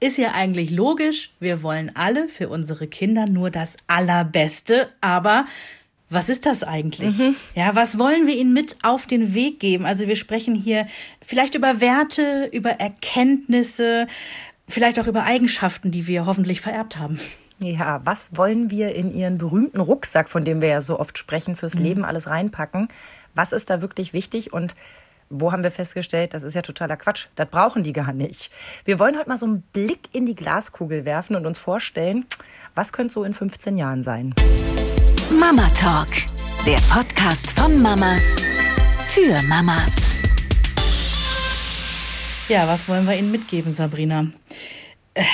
ist ja eigentlich logisch. Wir wollen alle für unsere Kinder nur das Allerbeste. Aber was ist das eigentlich? Mhm. Ja, was wollen wir ihnen mit auf den Weg geben? Also wir sprechen hier vielleicht über Werte, über Erkenntnisse, vielleicht auch über Eigenschaften, die wir hoffentlich vererbt haben. Ja, was wollen wir in Ihren berühmten Rucksack, von dem wir ja so oft sprechen, fürs mhm. Leben alles reinpacken? Was ist da wirklich wichtig und wo haben wir festgestellt, das ist ja totaler Quatsch. Das brauchen die gar nicht. Wir wollen heute mal so einen Blick in die Glaskugel werfen und uns vorstellen, was könnte so in 15 Jahren sein. Mama Talk, der Podcast von Mamas für Mamas. Ja, was wollen wir Ihnen mitgeben, Sabrina? Äh,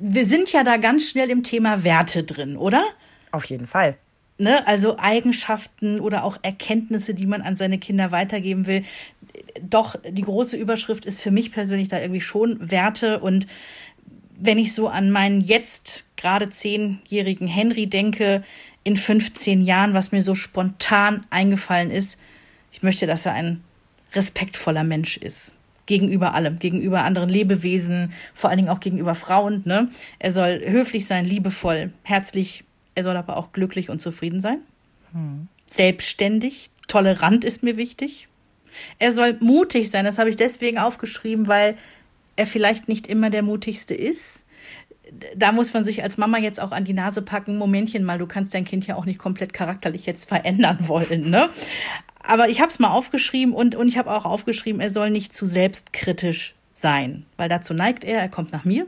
wir sind ja da ganz schnell im Thema Werte drin, oder? Auf jeden Fall. Ne, also Eigenschaften oder auch Erkenntnisse, die man an seine Kinder weitergeben will. Doch die große Überschrift ist für mich persönlich da irgendwie schon Werte. Und wenn ich so an meinen jetzt gerade zehnjährigen Henry denke, in 15 Jahren, was mir so spontan eingefallen ist, ich möchte, dass er ein respektvoller Mensch ist gegenüber allem, gegenüber anderen Lebewesen, vor allen Dingen auch gegenüber Frauen. Ne? Er soll höflich sein, liebevoll, herzlich, er soll aber auch glücklich und zufrieden sein. Hm. Selbstständig, tolerant ist mir wichtig. Er soll mutig sein, das habe ich deswegen aufgeschrieben, weil er vielleicht nicht immer der mutigste ist. Da muss man sich als Mama jetzt auch an die Nase packen, Momentchen mal, du kannst dein Kind ja auch nicht komplett charakterlich jetzt verändern wollen, ne? aber ich habe es mal aufgeschrieben und, und ich habe auch aufgeschrieben, er soll nicht zu selbstkritisch sein, weil dazu neigt er, er kommt nach mir.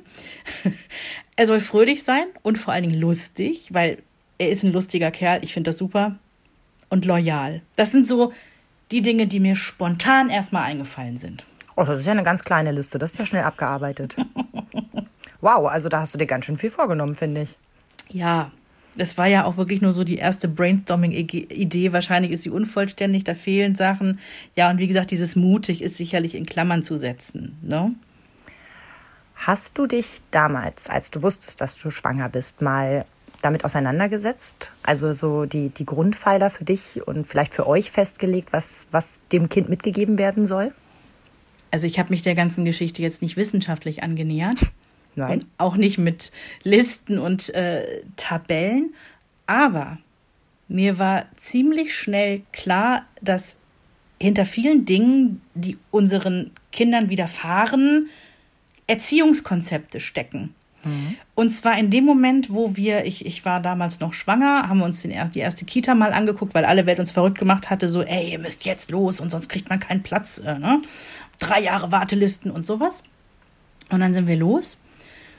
er soll fröhlich sein und vor allen Dingen lustig, weil er ist ein lustiger Kerl, ich finde das super. Und loyal. Das sind so die Dinge, die mir spontan erstmal eingefallen sind. Oh, das ist ja eine ganz kleine Liste, das ist ja schnell abgearbeitet. wow, also da hast du dir ganz schön viel vorgenommen, finde ich. Ja, es war ja auch wirklich nur so die erste Brainstorming-Idee. Wahrscheinlich ist sie unvollständig, da fehlen Sachen. Ja, und wie gesagt, dieses mutig ist sicherlich in Klammern zu setzen. Ne? Hast du dich damals, als du wusstest, dass du schwanger bist, mal damit auseinandergesetzt? Also so die, die Grundpfeiler für dich und vielleicht für euch festgelegt, was, was dem Kind mitgegeben werden soll? Also ich habe mich der ganzen Geschichte jetzt nicht wissenschaftlich angenähert. Nein. Und auch nicht mit Listen und äh, Tabellen. Aber mir war ziemlich schnell klar, dass hinter vielen Dingen, die unseren Kindern widerfahren, Erziehungskonzepte stecken. Mhm. Und zwar in dem Moment, wo wir, ich, ich war damals noch schwanger, haben wir uns den, die erste Kita mal angeguckt, weil alle Welt uns verrückt gemacht hatte, so, ey, ihr müsst jetzt los und sonst kriegt man keinen Platz. Äh, ne? Drei Jahre Wartelisten und sowas. Und dann sind wir los.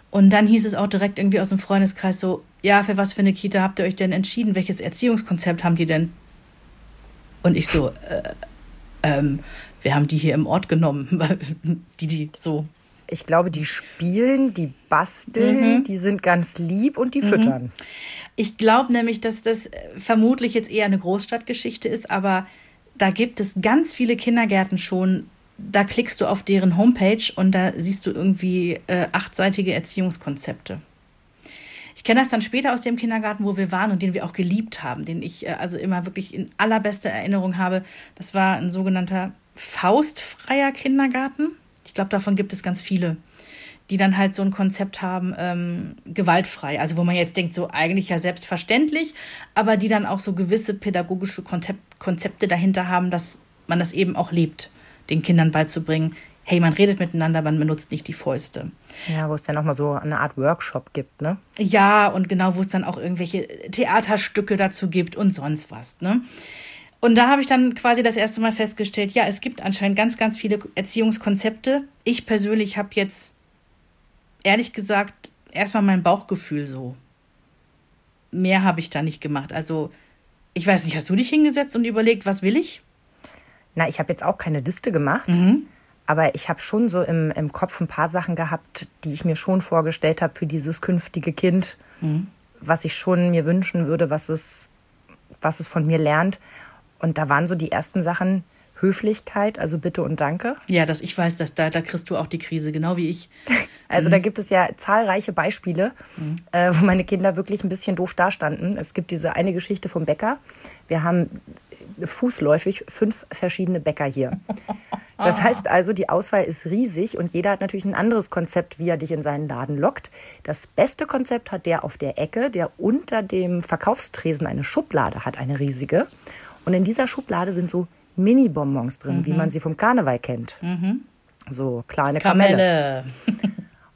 Und dann hieß es auch direkt irgendwie aus dem Freundeskreis so, ja, für was für eine Kita habt ihr euch denn entschieden? Welches Erziehungskonzept haben die denn? Und ich so, äh, ähm, wir haben die hier im Ort genommen, die, die so. Ich glaube, die spielen, die basteln, mhm. die sind ganz lieb und die mhm. füttern. Ich glaube nämlich, dass das vermutlich jetzt eher eine Großstadtgeschichte ist, aber da gibt es ganz viele Kindergärten schon, da klickst du auf deren Homepage und da siehst du irgendwie äh, achtseitige Erziehungskonzepte. Ich kenne das dann später aus dem Kindergarten, wo wir waren und den wir auch geliebt haben, den ich äh, also immer wirklich in allerbester Erinnerung habe. Das war ein sogenannter faustfreier Kindergarten. Ich glaube, davon gibt es ganz viele, die dann halt so ein Konzept haben, ähm, gewaltfrei. Also wo man jetzt denkt, so eigentlich ja selbstverständlich, aber die dann auch so gewisse pädagogische Konzept Konzepte dahinter haben, dass man das eben auch lebt den Kindern beizubringen, hey, man redet miteinander, man benutzt nicht die Fäuste. Ja, wo es dann nochmal so eine Art Workshop gibt, ne? Ja, und genau, wo es dann auch irgendwelche Theaterstücke dazu gibt und sonst was, ne? Und da habe ich dann quasi das erste Mal festgestellt, ja, es gibt anscheinend ganz, ganz viele Erziehungskonzepte. Ich persönlich habe jetzt, ehrlich gesagt, erstmal mein Bauchgefühl so. Mehr habe ich da nicht gemacht. Also, ich weiß nicht, hast du dich hingesetzt und überlegt, was will ich? Na, ich habe jetzt auch keine Liste gemacht. Mhm. Aber ich habe schon so im, im Kopf ein paar Sachen gehabt, die ich mir schon vorgestellt habe für dieses künftige Kind, mhm. was ich schon mir wünschen würde, was es, was es von mir lernt. Und da waren so die ersten Sachen Höflichkeit, also Bitte und Danke. Ja, dass ich weiß, dass da, da kriegst du auch die Krise, genau wie ich. Also mhm. da gibt es ja zahlreiche Beispiele, mhm. äh, wo meine Kinder wirklich ein bisschen doof dastanden. Es gibt diese eine Geschichte vom Bäcker. Wir haben fußläufig fünf verschiedene Bäcker hier. Das heißt also, die Auswahl ist riesig und jeder hat natürlich ein anderes Konzept, wie er dich in seinen Laden lockt. Das beste Konzept hat der auf der Ecke, der unter dem Verkaufstresen eine Schublade hat, eine riesige. Und in dieser Schublade sind so Mini-Bonbons drin, wie man sie vom Karneval kennt. So kleine Kamelle. Kamelle.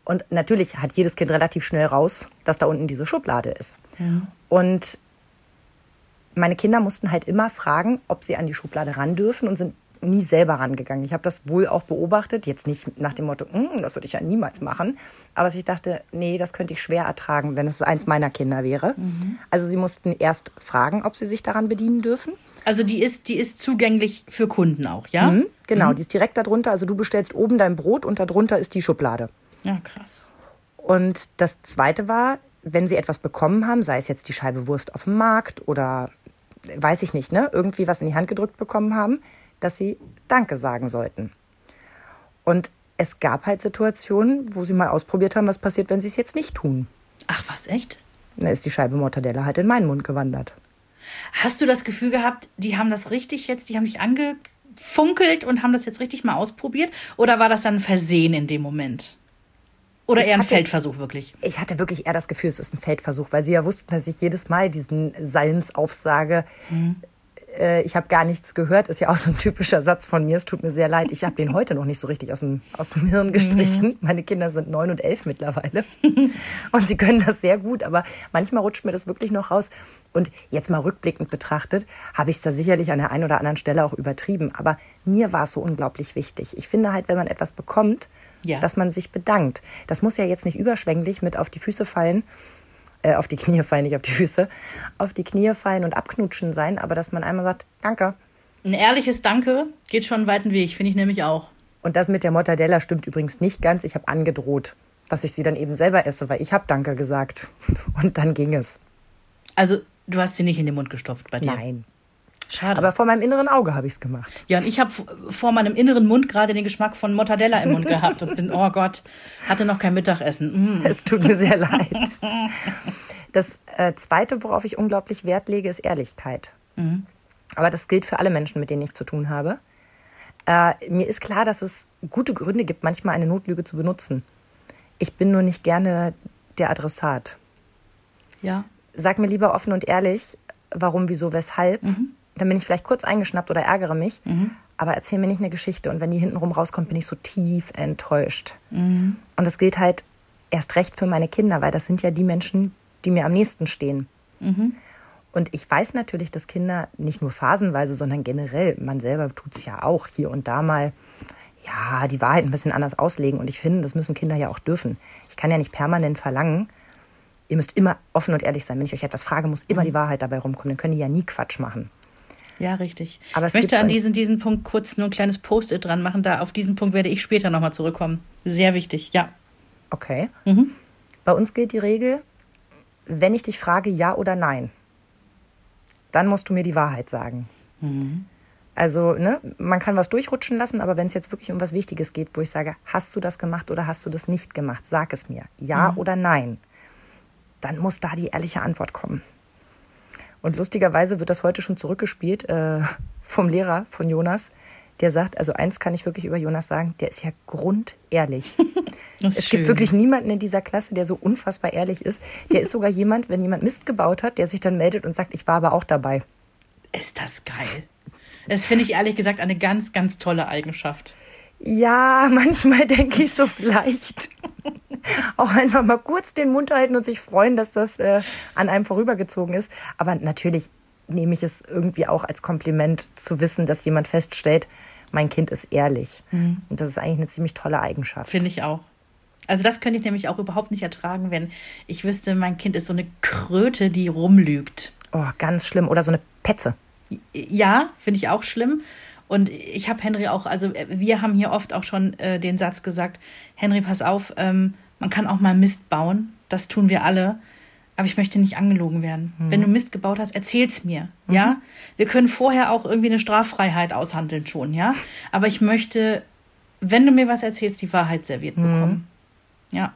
Und natürlich hat jedes Kind relativ schnell raus, dass da unten diese Schublade ist. Und meine Kinder mussten halt immer fragen, ob sie an die Schublade ran dürfen und sind nie selber rangegangen. Ich habe das wohl auch beobachtet, jetzt nicht nach dem Motto, "Mm, das würde ich ja niemals machen, aber ich dachte, nee, das könnte ich schwer ertragen, wenn es eins meiner Kinder wäre. Also sie mussten erst fragen, ob sie sich daran bedienen dürfen. Also die ist, die ist zugänglich für Kunden auch, ja? Mhm, genau, die ist direkt darunter. Also du bestellst oben dein Brot und darunter ist die Schublade. Ja, krass. Und das Zweite war, wenn sie etwas bekommen haben, sei es jetzt die Scheibe Wurst auf dem Markt oder weiß ich nicht, ne, irgendwie was in die Hand gedrückt bekommen haben, dass sie Danke sagen sollten. Und es gab halt Situationen, wo sie mal ausprobiert haben, was passiert, wenn sie es jetzt nicht tun. Ach, was, echt? Dann ist die Scheibe Mortadella halt in meinen Mund gewandert. Hast du das Gefühl gehabt, die haben das richtig jetzt, die haben dich angefunkelt und haben das jetzt richtig mal ausprobiert? Oder war das dann ein Versehen in dem Moment? Oder eher ein hatte- Feldversuch wirklich? Ich hatte wirklich eher das Gefühl, es ist ein Feldversuch, weil sie ja wussten, dass ich jedes Mal diesen Salms aufsage. Äh, ich habe gar nichts gehört, ist ja auch so ein typischer Satz von mir. Es tut mir sehr leid. Ich habe den heute noch nicht so richtig aus dem, aus dem Hirn gestrichen. Meine Kinder sind neun und elf mittlerweile. und sie können das sehr gut, aber manchmal rutscht mir das wirklich noch raus. Und jetzt mal rückblickend betrachtet, habe ich es da sicherlich an der einen oder anderen Stelle auch übertrieben. Aber mir war es so unglaublich wichtig. Ich finde halt, wenn man etwas bekommt, Ja. dass man sich bedankt. Das muss ja jetzt nicht überschwänglich mit auf die Füße fallen, äh, auf die Knie fallen, nicht auf die Füße, auf die Knie fallen und abknutschen sein, aber dass man einmal sagt, danke. Ein ehrliches Danke geht schon einen weiten Weg, finde ich nämlich auch. Und das mit der Mortadella stimmt übrigens nicht ganz. Ich habe angedroht, dass ich sie dann eben selber esse, weil ich habe Danke gesagt. Und dann ging es. Also, du hast sie nicht in den Mund gestopft bei dir. Nein. Schade. Aber vor meinem inneren Auge habe ich es gemacht. ja, und ich habe vor meinem inneren Mund gerade den Geschmack von Mortadella im Mund gehabt und bin, oh Gott, hatte noch kein Mittagessen. Mm. Es tut mir sehr leid. Das äh, Zweite, worauf ich unglaublich Wert lege, ist Ehrlichkeit. Aber das gilt für alle Menschen, mit denen ich zu tun habe. Äh, mir ist klar, dass es gute Gründe gibt, manchmal eine Notlüge zu benutzen. Ich bin nur nicht gerne der Adressat. Ja. Sag mir lieber offen und ehrlich, warum, wieso, weshalb. Dann bin ich vielleicht kurz eingeschnappt oder ärgere mich. Aber erzähl mir nicht eine Geschichte. Und wenn die hintenrum rauskommt, bin ich so tief enttäuscht. Und das gilt halt erst recht für meine Kinder, weil das sind ja die Menschen, die mir am nächsten stehen. Und ich weiß natürlich, dass Kinder nicht nur phasenweise, sondern generell, man selber tut es ja auch hier und da mal, ja, die Wahrheit ein bisschen anders auslegen. Und ich finde, das müssen Kinder ja auch dürfen. Ich kann ja nicht permanent verlangen, ihr müsst immer offen und ehrlich sein. Wenn ich euch etwas frage, muss immer die Wahrheit dabei rumkommen. Dann können die ja nie Quatsch machen. Ja, richtig. Aber ich möchte an diesen, diesen Punkt kurz nur ein kleines Post-it dran machen. Da auf diesen Punkt werde ich später nochmal zurückkommen. Sehr wichtig, ja. Okay. Bei uns gilt die Regel, wenn ich dich frage, ja oder nein, dann musst du mir die Wahrheit sagen. Also, ne, man kann was durchrutschen lassen, aber wenn es jetzt wirklich um was Wichtiges geht, wo ich sage, hast du das gemacht oder hast du das nicht gemacht, sag es mir, ja oder nein, dann muss da die ehrliche Antwort kommen. Und lustigerweise wird das heute schon zurückgespielt äh, vom Lehrer von Jonas, der sagt, also eins kann ich wirklich über Jonas sagen, der ist ja grundehrlich. Das Es schön. gibt wirklich niemanden in dieser Klasse, der so unfassbar ehrlich ist. Der ist sogar jemand, wenn jemand Mist gebaut hat, der sich dann meldet und sagt, ich war aber auch dabei. Ist das geil. Das finde ich ehrlich gesagt eine ganz, ganz tolle Eigenschaft. Ja, manchmal denke ich so vielleicht. auch einfach mal kurz den Mund halten und sich freuen, dass das äh, an einem vorübergezogen ist. Aber natürlich nehme ich es irgendwie auch als Kompliment zu wissen, dass jemand feststellt, mein Kind ist ehrlich. Und das ist eigentlich eine ziemlich tolle Eigenschaft. Finde ich auch. Also das könnte ich nämlich auch überhaupt nicht ertragen, wenn ich wüsste, mein Kind ist so eine Kröte, die rumlügt. Oh, ganz schlimm. Oder so eine Petze. Ja, finde ich auch schlimm. Und ich habe Henry auch, also äh, wir haben hier oft auch schon äh, den Satz gesagt, Henry, pass auf, ähm, man kann auch mal Mist bauen, das tun wir alle, aber ich möchte nicht angelogen werden. Wenn du Mist gebaut hast, erzähl's mir, ja? Wir können vorher auch irgendwie eine Straffreiheit aushandeln schon, ja? Aber ich möchte, wenn du mir was erzählst, die Wahrheit serviert bekommen. Ja.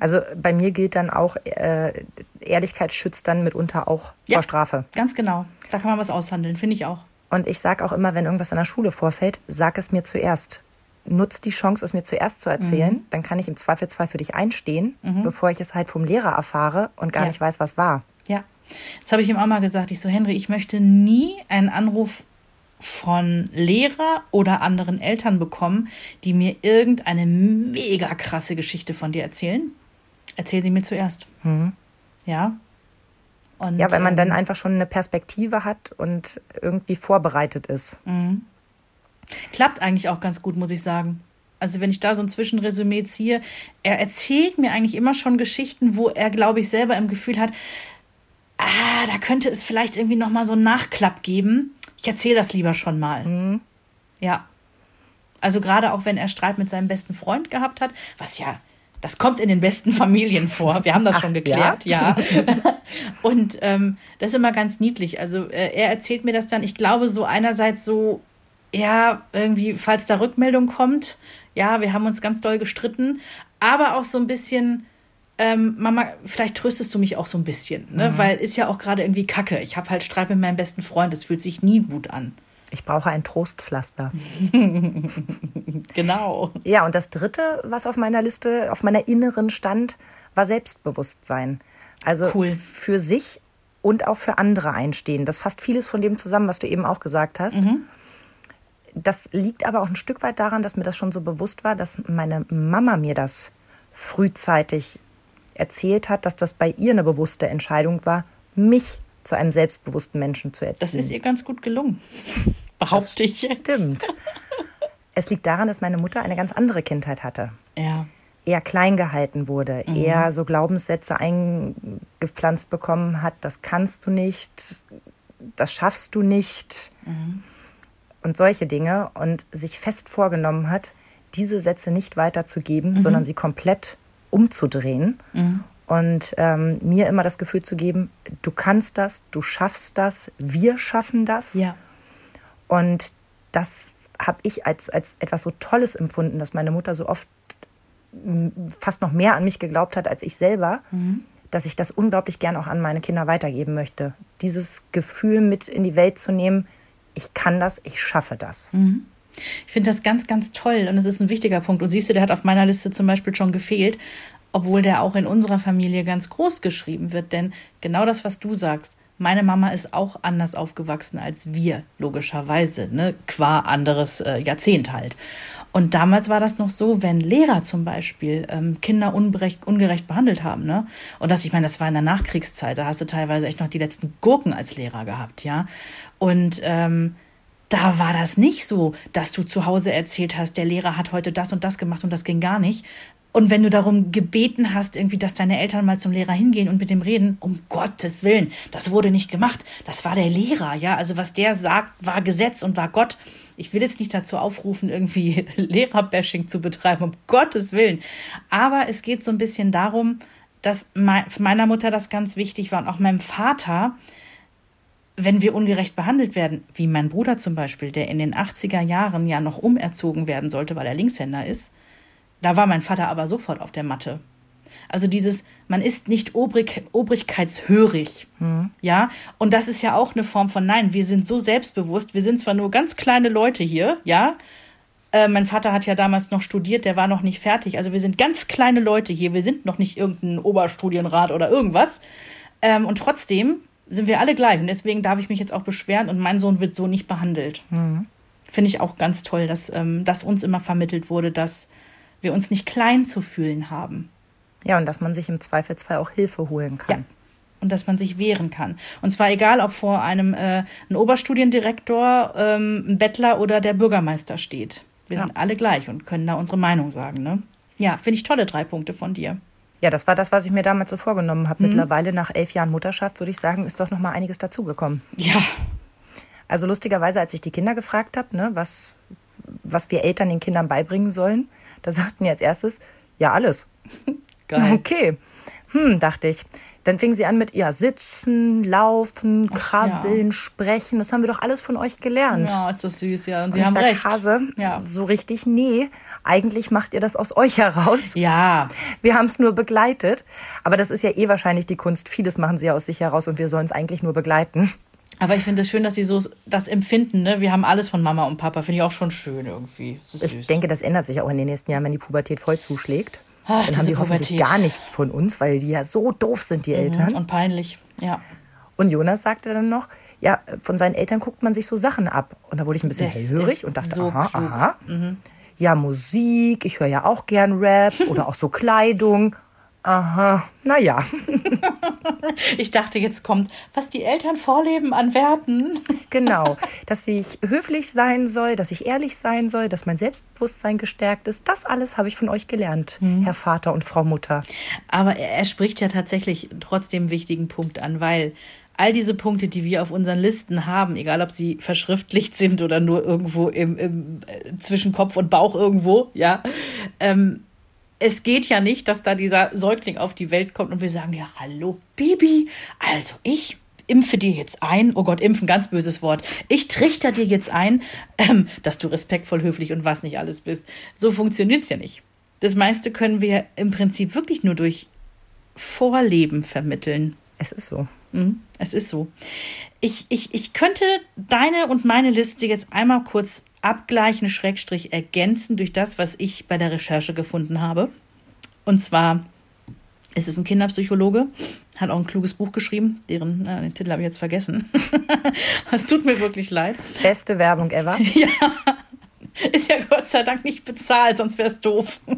Also bei mir gilt dann auch, äh, Ehrlichkeit schützt dann mitunter auch Ja. vor Strafe. Ganz genau. Da kann man was aushandeln, finde ich auch. Und ich sage auch immer, wenn irgendwas in der Schule vorfällt, sag es mir zuerst. Nutz die Chance, es mir zuerst zu erzählen. Mhm. Dann kann ich im Zweifelsfall für dich einstehen, bevor ich es halt vom Lehrer erfahre und gar Ja. nicht weiß, was war. Ja. Das habe ich ihm auch mal gesagt. Ich so, Henry, ich möchte nie einen Anruf von Lehrer oder anderen Eltern bekommen, die mir irgendeine mega krasse Geschichte von dir erzählen. Erzähl sie mir zuerst. Ja. Und, Mhm. Ja, weil man dann ähm, einfach schon eine Perspektive hat und irgendwie vorbereitet ist. Klappt eigentlich auch ganz gut, muss ich sagen. Also wenn ich da so ein Zwischenresümee ziehe, er erzählt mir eigentlich immer schon Geschichten, wo er, glaube ich, selber im Gefühl hat, ah, da könnte es vielleicht irgendwie noch mal so einen Nachklapp geben. Ich erzähle das lieber schon mal. Ja. Also gerade auch wenn er Streit mit seinem besten Freund gehabt hat, was ja, das kommt in den besten Familien vor. Wir haben das Ach, schon geklärt, ja. Und ähm, das ist immer ganz niedlich. Also äh, er erzählt mir das dann, ich glaube, so einerseits so, ja, irgendwie, falls da Rückmeldung kommt, ja, wir haben uns ganz doll gestritten, aber auch so ein bisschen, ähm, Mama, vielleicht tröstest du mich auch so ein bisschen, ne? Weil ist ja auch gerade irgendwie Kacke. Ich habe halt Streit mit meinem besten Freund, das fühlt sich nie gut an. Ich brauche ein Trostpflaster. Genau. Ja, und das Dritte, was auf meiner Liste, auf meiner inneren stand, war Selbstbewusstsein. Also Cool. für sich und auch für andere einstehen. Das fasst vieles von dem zusammen, was du eben auch gesagt hast. Das liegt aber auch ein Stück weit daran, dass mir das schon so bewusst war, dass meine Mama mir das frühzeitig erzählt hat, dass das bei ihr eine bewusste Entscheidung war, mich zu einem selbstbewussten Menschen zu erziehen. Das ist ihr ganz gut gelungen. Behaupte ich jetzt. Stimmt. Es liegt daran, dass meine Mutter eine ganz andere Kindheit hatte. Ja. eher klein gehalten wurde, eher so Glaubenssätze eingepflanzt bekommen hat, das kannst du nicht, das schaffst du nicht und solche Dinge und sich fest vorgenommen hat, diese Sätze nicht weiterzugeben, sondern sie komplett umzudrehen und ähm, mir immer das Gefühl zu geben, du kannst das, du schaffst das, wir schaffen das. Ja. Und das habe ich als, als etwas so Tolles empfunden, dass meine Mutter so oft fast noch mehr an mich geglaubt hat als ich selber, dass ich das unglaublich gern auch an meine Kinder weitergeben möchte. Dieses Gefühl mit in die Welt zu nehmen, ich kann das, ich schaffe das. Ich finde das ganz, ganz toll und es ist ein wichtiger Punkt. Und siehst du, der hat auf meiner Liste zum Beispiel schon gefehlt, obwohl der auch in unserer Familie ganz groß geschrieben wird. Denn genau das, was du sagst, meine Mama ist auch anders aufgewachsen als wir, logischerweise, ne? qua anderes äh, Jahrzehnt halt. Und damals war das noch so, wenn Lehrer zum Beispiel ähm, Kinder ungerecht behandelt haben, ne? Und das, ich meine, das war in der Nachkriegszeit, da hast du teilweise echt noch die letzten Gurken als Lehrer gehabt, ja. Und ähm, da war das nicht so, dass du zu Hause erzählt hast, der Lehrer hat heute das und das gemacht und das ging gar nicht. Und wenn du darum gebeten hast, irgendwie, dass deine Eltern mal zum Lehrer hingehen und mit dem reden, um Gottes Willen, das wurde nicht gemacht. Das war der Lehrer, ja. Also was der sagt, war Gesetz und war Gott. Ich will jetzt nicht dazu aufrufen, irgendwie Lehrerbashing zu betreiben, um Gottes Willen. Aber es geht so ein bisschen darum, dass mei- meiner Mutter das ganz wichtig war und auch meinem Vater, wenn wir ungerecht behandelt werden, wie mein Bruder zum Beispiel, der in den 80er Jahren ja noch umerzogen werden sollte, weil er Linkshänder ist, da war mein Vater aber sofort auf der Matte. Also dieses, man ist nicht obrig, obrigkeitshörig. Ja, und das ist ja auch eine Form von Nein, wir sind so selbstbewusst, wir sind zwar nur ganz kleine Leute hier, ja. Äh, mein Vater hat ja damals noch studiert, der war noch nicht fertig. Also wir sind ganz kleine Leute hier, wir sind noch nicht irgendein Oberstudienrat oder irgendwas. Ähm, und trotzdem sind wir alle gleich. Und deswegen darf ich mich jetzt auch beschweren und mein Sohn wird so nicht behandelt. Finde ich auch ganz toll, dass, ähm, dass uns immer vermittelt wurde, dass wir uns nicht klein zu fühlen haben. Ja, und dass man sich im Zweifelsfall auch Hilfe holen kann. Ja. Und dass man sich wehren kann. Und zwar egal, ob vor einem äh, ein Oberstudiendirektor, ähm, ein Bettler oder der Bürgermeister steht. Wir Ja. sind alle gleich und können da unsere Meinung sagen. Ne? Ja, finde ich tolle drei Punkte von dir. Ja, das war das, was ich mir damals so vorgenommen habe. Mittlerweile nach elf Jahren Mutterschaft würde ich sagen, ist doch noch mal einiges dazugekommen. Ja, Also lustigerweise, als ich die Kinder gefragt habe, ne, was, was wir Eltern den Kindern beibringen sollen, da sagten die als erstes, ja, alles. geil. Okay. Hm, dachte ich. Dann fingen sie an mit, ja, sitzen, laufen, Ach, krabbeln, sprechen. Das haben wir doch alles von euch gelernt. Ja, ist das süß, ja. Und Und Sie ich haben recht. Hase, Ja. so richtig, nee. Eigentlich macht ihr das aus euch heraus. Ja, Wir haben es nur begleitet. Aber das ist ja eh wahrscheinlich die Kunst. Vieles machen sie ja aus sich heraus und wir sollen es eigentlich nur begleiten. Aber ich finde es schön, dass sie so das empfinden. Ne? Wir haben alles von Mama und Papa. Finde ich auch schon schön irgendwie. Das Ich süß. denke, das ändert sich auch in den nächsten Jahren, wenn die Pubertät voll zuschlägt. Ach, Dann haben die hoffentlich Pubertät. Mhm. gar nichts von uns, weil die ja so doof sind, die Eltern. Und peinlich. Ja. Und Jonas sagte dann noch, ja, von seinen Eltern guckt man sich so Sachen ab. Und da wurde ich ein bisschen Das hellhörig und dachte, so aha, klug. Mhm. aha. Ja, Musik, ich höre ja auch gern Rap oder auch so Kleidung. Aha, naja, Ich dachte, jetzt kommt, was die Eltern vorleben an Werten. genau. Dass ich höflich sein soll, dass ich ehrlich sein soll, dass mein Selbstbewusstsein gestärkt ist. Das alles habe ich von euch gelernt, Mhm. Herr Vater und Frau Mutter. Aber er, er spricht ja tatsächlich trotzdem einen wichtigen Punkt an, weil all diese Punkte, die wir auf unseren Listen haben, egal ob sie verschriftlicht sind oder nur irgendwo im, im äh, zwischen Kopf und Bauch irgendwo, ja, ähm, es geht ja nicht, dass da dieser Säugling auf die Welt kommt und wir sagen, ja, hallo Baby, also ich impfe dir jetzt ein, oh Gott, impfen, ganz böses Wort, ich trichter dir jetzt ein, ähm, dass du respektvoll, höflich und was nicht alles bist. So funktioniert's ja nicht. Das meiste können wir im Prinzip wirklich nur durch Vorleben vermitteln. Es ist so. Mhm, es ist so. Ich, ich, ich könnte deine und meine Liste jetzt einmal kurz abgleichen, Schrägstrich ergänzen durch das, was ich bei der Recherche gefunden habe. Und zwar ist es ein Kinderpsychologe, hat auch ein kluges Buch geschrieben, deren, na, den Titel habe ich jetzt vergessen. Es tut mir wirklich leid. Beste Werbung ever. Ist ja Gott sei Dank nicht bezahlt, sonst wäre es doof.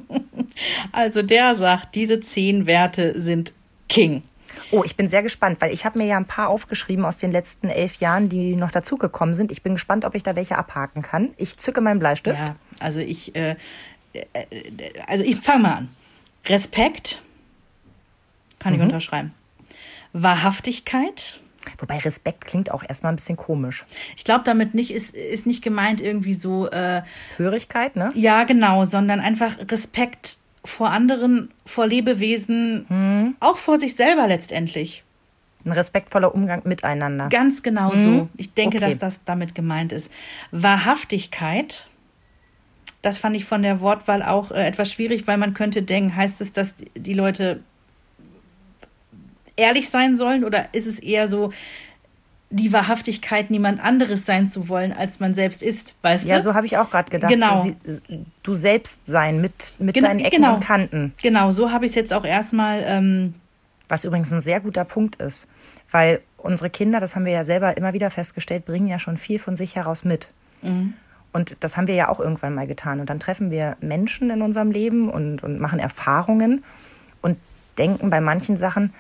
Also der sagt, diese zehn Werte sind King. Oh, ich bin sehr gespannt, weil ich habe mir ja ein paar aufgeschrieben aus den letzten elf Jahren, die noch dazugekommen sind. Ich bin gespannt, ob ich da welche abhaken kann. Ich zücke meinen Bleistift. Ja, also ich, äh, äh, also ich fange mal an. Respekt kann ich unterschreiben. Wahrhaftigkeit. Wobei Respekt klingt auch erstmal ein bisschen komisch. Ich glaube, damit nicht ist, ist nicht gemeint irgendwie so, äh, Hörigkeit, ne? ja genau, sondern einfach Respekt vor anderen, vor Lebewesen, auch vor sich selber letztendlich. Ein respektvoller Umgang miteinander. Ganz genau so. Ich denke, Okay. dass das damit gemeint ist. Wahrhaftigkeit, das fand ich von der Wortwahl auch äh, etwas schwierig, weil man könnte denken, heißt es, dass die Leute ehrlich sein sollen oder ist es eher so, die Wahrhaftigkeit, niemand anderes sein zu wollen, als man selbst ist, weißt Ja, du? so habe ich auch gerade gedacht. Genau. Du, selbst sein mit, mit Genau, deinen Ecken genau. und Kanten. Genau, so habe ich es jetzt auch erstmal. Ähm, Was übrigens ein sehr guter Punkt ist. Weil unsere Kinder, das haben wir ja selber immer wieder festgestellt, bringen ja schon viel von sich heraus mit. Und das haben wir ja auch irgendwann mal getan. Und dann treffen wir Menschen in unserem Leben und, und machen Erfahrungen und denken bei manchen Sachen,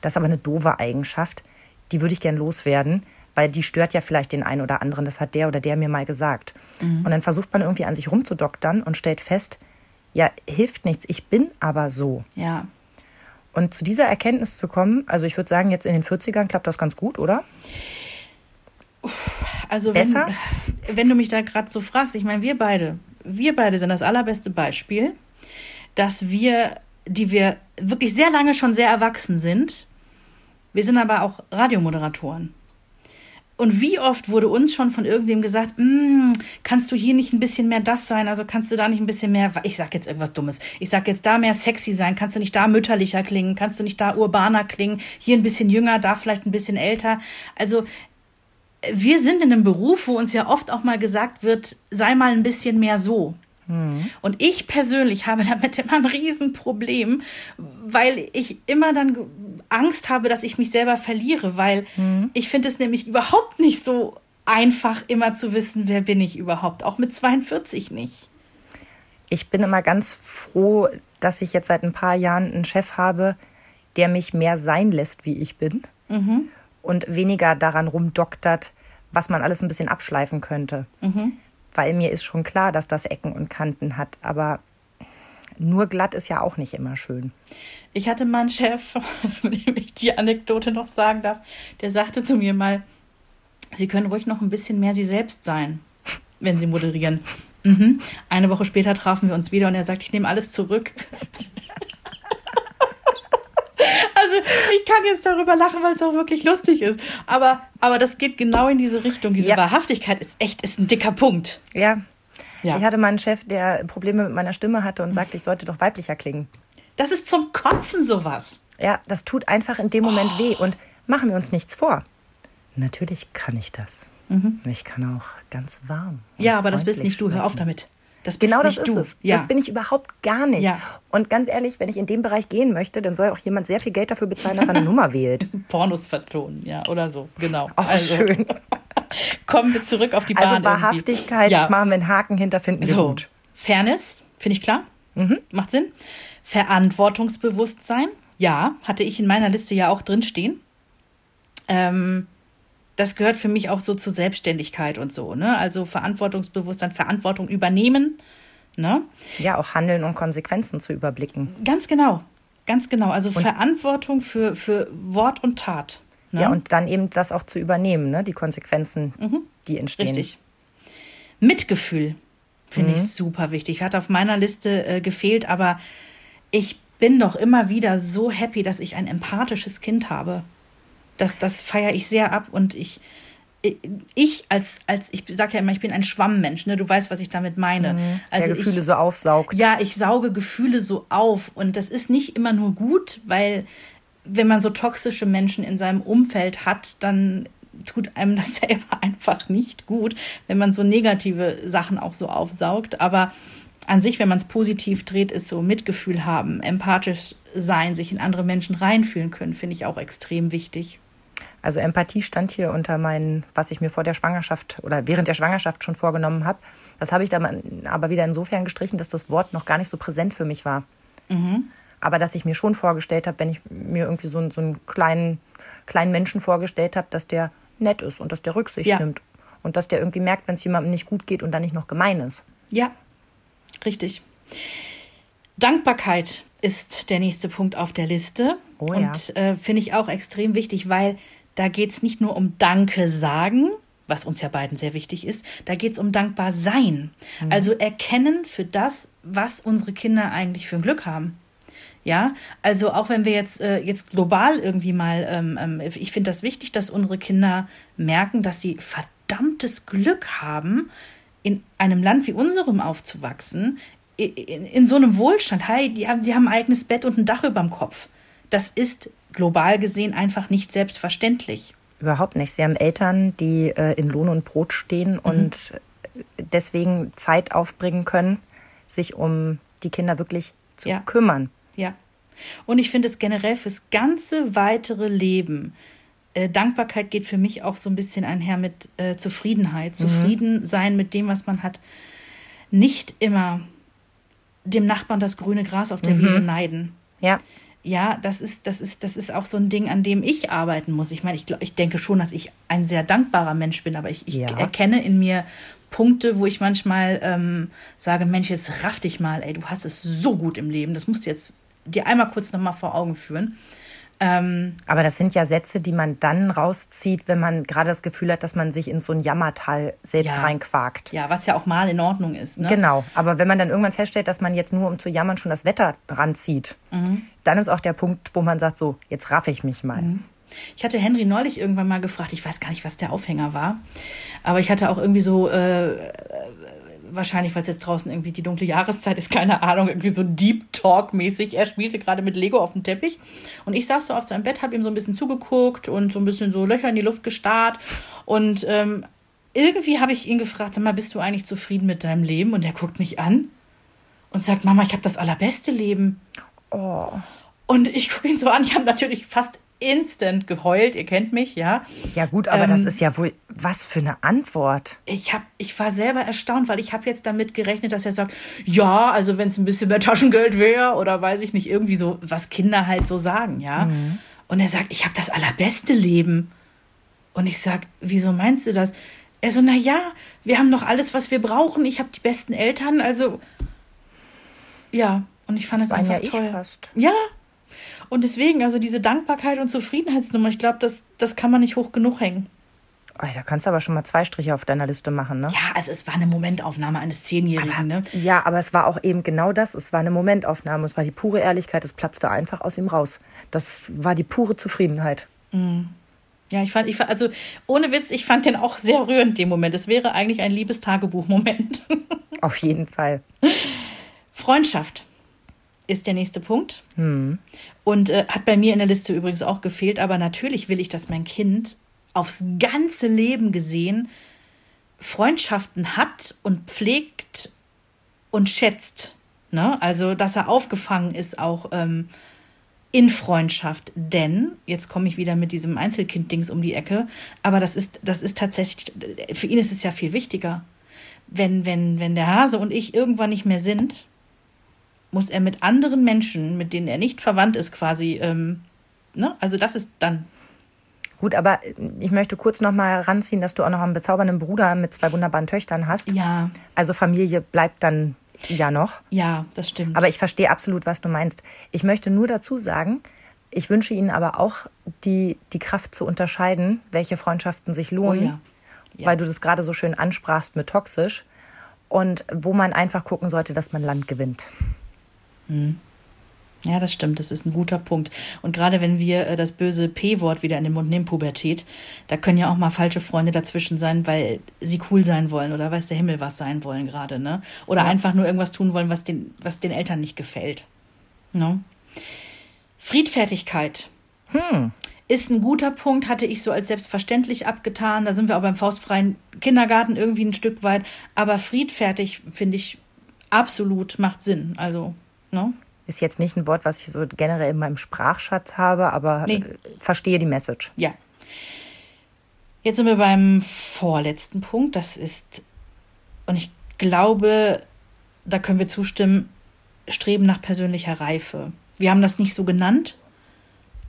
das ist aber eine doofe Eigenschaft, die würde ich gern loswerden, weil die stört ja vielleicht den einen oder anderen. Das hat der oder der mir mal gesagt. Und dann versucht man irgendwie an sich rumzudoktern und stellt fest, ja, hilft nichts, ich bin aber so. ja. Und zu dieser Erkenntnis zu kommen, also ich würde sagen, jetzt in den 40ern klappt das ganz gut, oder? Also wenn, Besser? wenn du mich da gerade so fragst, ich meine, wir beide, wir beide sind das allerbeste Beispiel, dass wir, die wir wirklich sehr lange schon sehr erwachsen sind, wir sind aber auch Radiomoderatoren. Und wie oft wurde uns schon von irgendwem gesagt, "Mm, kannst du hier nicht ein bisschen mehr das sein? Also kannst du da nicht ein bisschen mehr, ich sag jetzt irgendwas Dummes, ich sag jetzt da mehr sexy sein, kannst du nicht da mütterlicher klingen, kannst du nicht da urbaner klingen, hier ein bisschen jünger, da vielleicht ein bisschen älter. Also wir sind in einem Beruf, wo uns ja oft auch mal gesagt wird, sei mal ein bisschen mehr so. Und ich persönlich habe damit immer ein Riesenproblem, weil ich immer dann Angst habe, dass ich mich selber verliere, weil ich finde es nämlich überhaupt nicht so einfach, immer zu wissen, wer bin ich überhaupt, auch mit 42 nicht. Ich bin immer ganz froh, dass ich jetzt seit ein paar Jahren einen Chef habe, der mich mehr sein lässt, wie ich bin. Und weniger daran rumdoktert, was man alles ein bisschen abschleifen könnte. Weil mir ist schon klar, dass das Ecken und Kanten hat. Aber nur glatt ist ja auch nicht immer schön. Ich hatte mal einen Chef, dem ich die Anekdote noch sagen darf, der sagte zu mir mal, Sie können ruhig noch ein bisschen mehr Sie selbst sein, wenn Sie moderieren. Mhm. Eine Woche später trafen wir uns wieder und er sagt, ich nehme alles zurück. Also ich kann jetzt darüber lachen, weil es auch wirklich lustig ist. Aber, aber das geht genau in diese Richtung. Diese Ja. Wahrhaftigkeit ist echt ist ein dicker Punkt. Ja. Ja. Ich hatte mal einen Chef, der Probleme mit meiner Stimme hatte und sagte, ich sollte doch weiblicher klingen. Das ist zum Kotzen sowas. Ja, das tut einfach in dem Moment weh. Und machen wir uns nichts vor. Natürlich kann ich das. Ich kann auch ganz warm. Ja, aber das bist nicht du. Hör auf damit. Das bist Genau das ist du. es. Ja. Das bin ich überhaupt gar nicht. Ja. Und ganz ehrlich, wenn ich in dem Bereich gehen möchte, dann soll auch jemand sehr viel Geld dafür bezahlen, dass er eine Nummer wählt. Pornos vertonen, ja, oder so, genau. Auch schön. Kommen wir zurück auf die Bahn. Also. Wahrhaftigkeit, Ja. machen wir einen Haken hinter, finden wir So, gut. Fairness, finde ich klar. Mhm. Macht Sinn. Verantwortungsbewusstsein, ja, hatte ich in meiner Liste ja auch drinstehen. Ähm, das gehört für mich auch so zur Selbstständigkeit und so, ne? Also Verantwortungsbewusstsein, Verantwortung übernehmen, ne? Ja, auch Handeln und Konsequenzen zu überblicken. Ganz genau, ganz genau. Also Verantwortung für, für Wort und Tat. Ne? Ja, und dann eben das auch zu übernehmen, ne? die Konsequenzen, die entstehen. Mhm. Richtig. Mitgefühl finde ich super wichtig. Hat auf meiner Liste äh, gefehlt, aber ich bin doch immer wieder so happy, dass ich ein empathisches Kind habe. Das, das feiere ich sehr ab und ich, ich als, als ich sage ja immer, ich bin ein Schwammmensch, ne? Du weißt, was ich damit meine. Der Also Gefühle ich, so aufsaugt. ja, ich sauge Gefühle so auf und das ist nicht immer nur gut, weil wenn man so toxische Menschen in seinem Umfeld hat, dann tut einem das selber einfach nicht gut, wenn man so negative Sachen auch so aufsaugt. Aber an sich, wenn man es positiv dreht, ist so Mitgefühl haben, empathisch sein, sich in andere Menschen reinfühlen können, finde ich auch extrem wichtig. Also Empathie stand hier unter meinen, was ich mir vor der Schwangerschaft oder während der Schwangerschaft schon vorgenommen habe. Das habe ich dann aber wieder insofern gestrichen, dass das Wort noch gar nicht so präsent für mich war. Aber dass ich mir schon vorgestellt habe, wenn ich mir irgendwie so, einen- so einen kleinen, kleinen Menschen vorgestellt habe, dass der nett ist und dass der Rücksicht Ja. nimmt. Und dass der irgendwie merkt, wenn es jemandem nicht gut geht und dann nicht noch gemein ist. Ja, richtig. Dankbarkeit ist der nächste Punkt auf der Liste. Oh ja. Und äh, finde ich auch extrem wichtig, weil da geht es nicht nur um Danke sagen, was uns ja beiden sehr wichtig ist, da geht es um dankbar sein. Mhm. Also erkennen für das, was unsere Kinder eigentlich für ein Glück haben. Ja, also auch wenn wir jetzt, äh, jetzt global irgendwie mal, ähm, ähm, ich finde das wichtig, dass unsere Kinder merken, dass sie verdammtes Glück haben, in einem Land wie unserem aufzuwachsen, in, in so einem Wohlstand. Hey, die haben, die haben ein eigenes Bett und ein Dach über dem Kopf. Das ist global gesehen einfach nicht selbstverständlich. Überhaupt nicht. Sie haben Eltern, die äh, in Lohn und Brot stehen und äh, deswegen Zeit aufbringen können, sich um die Kinder wirklich zu Ja. kümmern. Ja. Und ich finde es generell fürs ganze weitere Leben. Äh, Dankbarkeit geht für mich auch so ein bisschen einher mit äh, Zufriedenheit. Zufrieden sein mit dem, was man hat. Nicht immer dem Nachbarn das grüne Gras auf der Wiese neiden. Ja, Ja, das ist, das ist, das ist auch so ein Ding, an dem ich arbeiten muss. Ich meine, ich, glaub, ich denke schon, dass ich ein sehr dankbarer Mensch bin, aber ich, ich Ja. erkenne in mir Punkte, wo ich manchmal ähm, sage, Mensch, jetzt raff dich mal, ey, du hast es so gut im Leben. Das musst du jetzt dir einmal kurz nochmal vor Augen führen. Ähm, aber das sind ja Sätze, die man dann rauszieht, wenn man gerade das Gefühl hat, dass man sich in so ein Jammertal selbst Ja. reinquakt. ja, was ja auch mal in Ordnung ist. Ne? Genau, aber wenn man dann irgendwann feststellt, dass man jetzt nur um zu jammern schon das Wetter ranzieht, Mhm. dann ist auch der Punkt, wo man sagt, so, jetzt raff ich mich mal. Ich hatte Henry neulich irgendwann mal gefragt, ich weiß gar nicht, was der Aufhänger war, aber ich hatte auch irgendwie so, äh, wahrscheinlich, weil es jetzt draußen irgendwie die dunkle Jahreszeit ist, keine Ahnung, irgendwie so Deep Talk-mäßig. Er spielte gerade mit Lego auf dem Teppich und ich saß so auf seinem Bett, habe ihm so ein bisschen zugeguckt und so ein bisschen so Löcher in die Luft gestarrt und ähm, irgendwie habe ich ihn gefragt, sag mal, bist du eigentlich zufrieden mit deinem Leben? Und er guckt mich an und sagt, Mama, ich habe das allerbeste Leben. Oh. Und ich gucke ihn so an, ich habe natürlich fast instant geheult, ihr kennt mich, ja. Ja gut, aber das Ähm, ist ja wohl, was für eine Antwort. Ich, hab, ich war selber erstaunt, weil ich habe jetzt damit gerechnet, dass er sagt, ja, also wenn es ein bisschen mehr Taschengeld wäre oder weiß ich nicht, irgendwie so, was Kinder halt so sagen, ja. Und er sagt, ich habe das allerbeste Leben. Und ich sag, wieso meinst du das? Er so, na ja, wir haben noch alles, was wir brauchen. Ich habe die besten Eltern, also ja. Und ich fand es Das ja einfach ich toll. fast. Ja. Und deswegen, also diese Dankbarkeit und Zufriedenheitsnummer, ich glaube, das, das kann man nicht hoch genug hängen. Da kannst du aber schon mal zwei Striche auf deiner Liste machen, ne? Ja, also es war eine Momentaufnahme eines Zehnjährigen, ne? Ja, aber es war auch eben genau das. Es war eine Momentaufnahme. Es war die pure Ehrlichkeit. Es platzte einfach aus ihm raus. Das war die pure Zufriedenheit. Ja, ich fand, ich fand, also ohne Witz, ich fand den auch sehr rührend, den Moment. Es wäre eigentlich ein Liebestagebuch-Moment. Auf jeden Fall. Freundschaft ist der nächste Punkt. Und äh, hat bei mir in der Liste übrigens auch gefehlt, aber natürlich will ich, dass mein Kind aufs ganze Leben gesehen Freundschaften hat und pflegt und schätzt. Ne? Also, dass er aufgefangen ist auch ähm, in Freundschaft. Denn, jetzt komme ich wieder mit diesem Einzelkind-Dings um die Ecke, aber das ist, das ist tatsächlich, für ihn ist es ja viel wichtiger. Wenn, wenn, wenn der Hase und ich irgendwann nicht mehr sind, muss er mit anderen Menschen, mit denen er nicht verwandt ist, quasi, ähm, ne? Also das ist dann Gut, aber ich möchte kurz noch mal ranziehen, dass du auch noch einen bezaubernden Bruder mit zwei wunderbaren Töchtern hast. Ja. Also Familie bleibt dann ja noch. Ja, das stimmt. Aber ich verstehe absolut, was du meinst. Ich möchte nur dazu sagen, ich wünsche Ihnen aber auch die, die Kraft zu unterscheiden, welche Freundschaften sich lohnen. Oh ja. Ja. Weil du das gerade so schön ansprachst mit toxisch. Und wo man einfach gucken sollte, dass man Land gewinnt. Mhm. Ja, das stimmt, das ist ein guter Punkt. Und gerade wenn wir äh, das böse P-Wort wieder in den Mund nehmen, Pubertät, da können ja auch mal falsche Freunde dazwischen sein, weil sie cool sein wollen oder weiß der Himmel was sein wollen gerade, ne? Oder ja. einfach nur irgendwas tun wollen, was den, was den Eltern nicht gefällt. Ne? Friedfertigkeit. Hm. Ist ein guter Punkt, hatte ich so als selbstverständlich abgetan. Da sind wir auch beim faustfreien Kindergarten irgendwie ein Stück weit. Aber friedfertig, finde ich, absolut macht Sinn. Also, ne? Ist jetzt nicht ein Wort, was ich so generell in meinem Sprachschatz habe, aber nee. Äh, verstehe die Message. Ja. Jetzt sind wir beim vorletzten Punkt. Das ist, und ich glaube, da können wir zustimmen, Streben nach persönlicher Reife. Wir haben das nicht so genannt,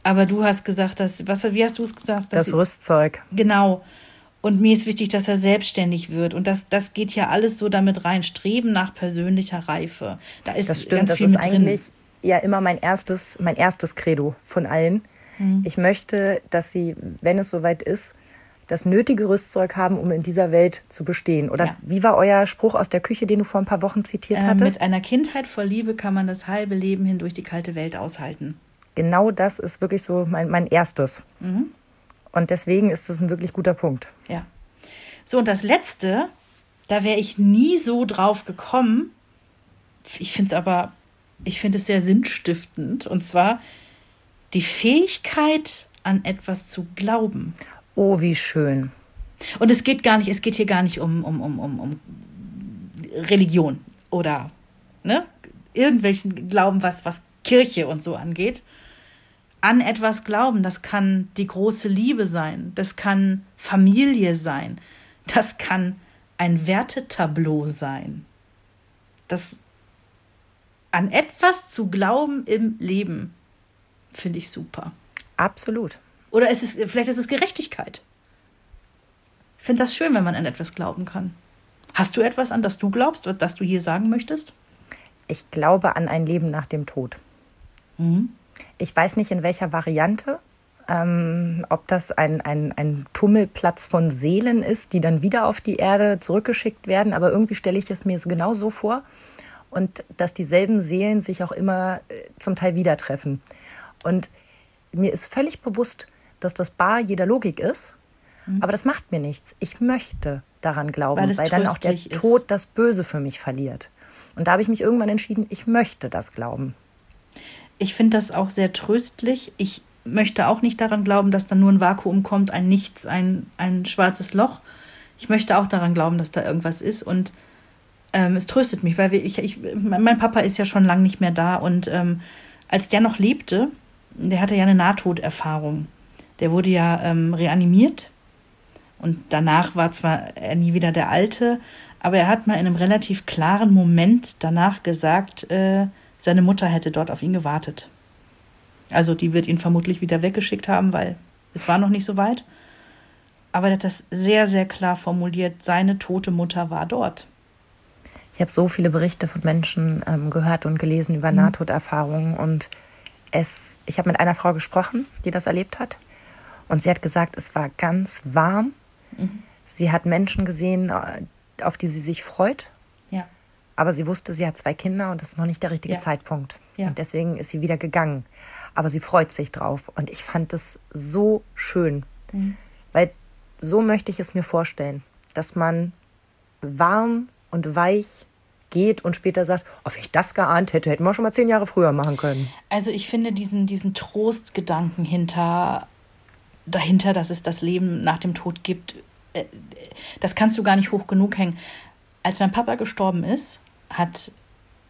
aber du hast gesagt, dass, was, wie hast du es gesagt? das Rüstzeug. Genau. Und mir ist wichtig, dass er selbstständig wird. Und das, das geht ja alles so damit rein. Streben nach persönlicher Reife. Da ist das stimmt, ganz viel das ist eigentlich ja immer mein erstes, mein erstes Credo von allen. Mhm. Ich möchte, dass sie, wenn es soweit ist, das nötige Rüstzeug haben, um in dieser Welt zu bestehen. Oder ja. wie war euer Spruch aus der Küche, den du vor ein paar Wochen zitiert äh, hattest? Mit einer Kindheit voll Liebe kann man das halbe Leben hindurch die kalte Welt aushalten. Genau das ist wirklich so mein, mein erstes. Mhm. Und deswegen ist das ein wirklich guter Punkt. Ja. So, und das Letzte, da wäre ich nie so drauf gekommen. Ich finde es aber, ich finde es sehr sinnstiftend. Und zwar die Fähigkeit, an etwas zu glauben. Oh, wie schön. Und es geht gar nicht, es geht hier gar nicht um, um, um, um, um Religion oder ne, irgendwelchen Glauben, was, was Kirche und so angeht, an etwas glauben. Das kann die große Liebe sein, das kann Familie sein, das kann ein Wertetableau sein. Das an etwas zu glauben im Leben finde ich super. Absolut. Oder ist es, vielleicht ist es Gerechtigkeit. Ich finde das schön, wenn man an etwas glauben kann. Hast du etwas, an das du glaubst, das du hier sagen möchtest? Ich glaube an ein Leben nach dem Tod. Mhm. Ich weiß nicht, in welcher Variante. Ähm, ob das ein, ein, ein Tummelplatz von Seelen ist, die dann wieder auf die Erde zurückgeschickt werden. Aber irgendwie stelle ich es mir so genau so vor. Und dass dieselben Seelen sich auch immer äh, zum Teil wieder treffen. Und mir ist völlig bewusst, dass das bar jeder Logik ist. Mhm. Aber das macht mir nichts. Ich möchte daran glauben, weil, weil dann auch der ist. Tod das Böse für mich verliert. Und da habe ich mich irgendwann entschieden, ich möchte das glauben. Ich finde das auch sehr tröstlich. Ich möchte auch nicht daran glauben, dass da nur ein Vakuum kommt, ein Nichts, ein, ein schwarzes Loch. Ich möchte auch daran glauben, dass da irgendwas ist. Und ähm, es tröstet mich, weil wir, ich, ich, mein Papa ist ja schon lange nicht mehr da. Und ähm, als der noch lebte, der hatte ja eine Nahtoderfahrung. Der wurde ja ähm, reanimiert. Und danach war zwar er nie wieder der Alte, aber er hat mal in einem relativ klaren Moment danach gesagt, äh, seine Mutter hätte dort auf ihn gewartet. Also die wird ihn vermutlich wieder weggeschickt haben, weil es war noch nicht so weit. Aber er hat das sehr, sehr klar formuliert. Seine tote Mutter war dort. Ich habe so viele Berichte von Menschen ähm, gehört und gelesen über mhm. Nahtoderfahrungen. Und es, ich habe mit einer Frau gesprochen, die das erlebt hat. Und sie hat gesagt, es war ganz warm. Mhm. Sie hat Menschen gesehen, äh, auf die sie sich freut aber sie wusste, sie hat zwei Kinder und das ist noch nicht der richtige ja. Zeitpunkt. Ja. Und deswegen ist sie wieder gegangen. Aber sie freut sich drauf. Und ich fand es so schön. Mhm. Weil so möchte ich es mir vorstellen, dass man warm und weich geht und später sagt, oh, wenn ich das geahnt hätte, hätten wir schon mal zehn Jahre früher machen können. Also ich finde diesen, diesen Trostgedanken hinter dahinter, dass es das Leben nach dem Tod gibt, äh, das kannst du gar nicht hoch genug hängen. Als mein Papa gestorben ist, hat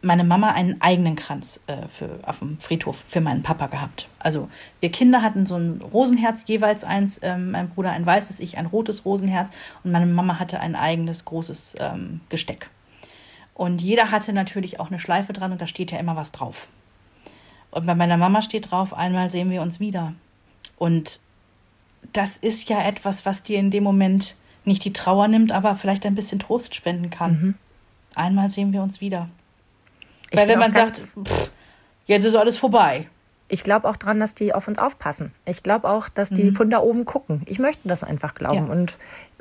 meine Mama einen eigenen Kranz äh, für, auf dem Friedhof für meinen Papa gehabt. Also wir Kinder hatten so ein Rosenherz, jeweils eins, ähm, mein Bruder ein weißes, ich ein rotes Rosenherz und meine Mama hatte ein eigenes großes ähm, Gesteck. Und jeder hatte natürlich auch eine Schleife dran und da steht ja immer was drauf. Und bei meiner Mama steht drauf, einmal sehen wir uns wieder. Und das ist ja etwas, was dir in dem Moment nicht die Trauer nimmt, aber vielleicht ein bisschen Trost spenden kann. Mhm. Einmal sehen wir uns wieder. Ich Weil wenn man sagt, pff, jetzt ist alles vorbei. Ich glaube auch dran, dass die auf uns aufpassen. Ich glaube auch, dass die mhm. von da oben gucken. Ich möchte das einfach glauben. Ja. Und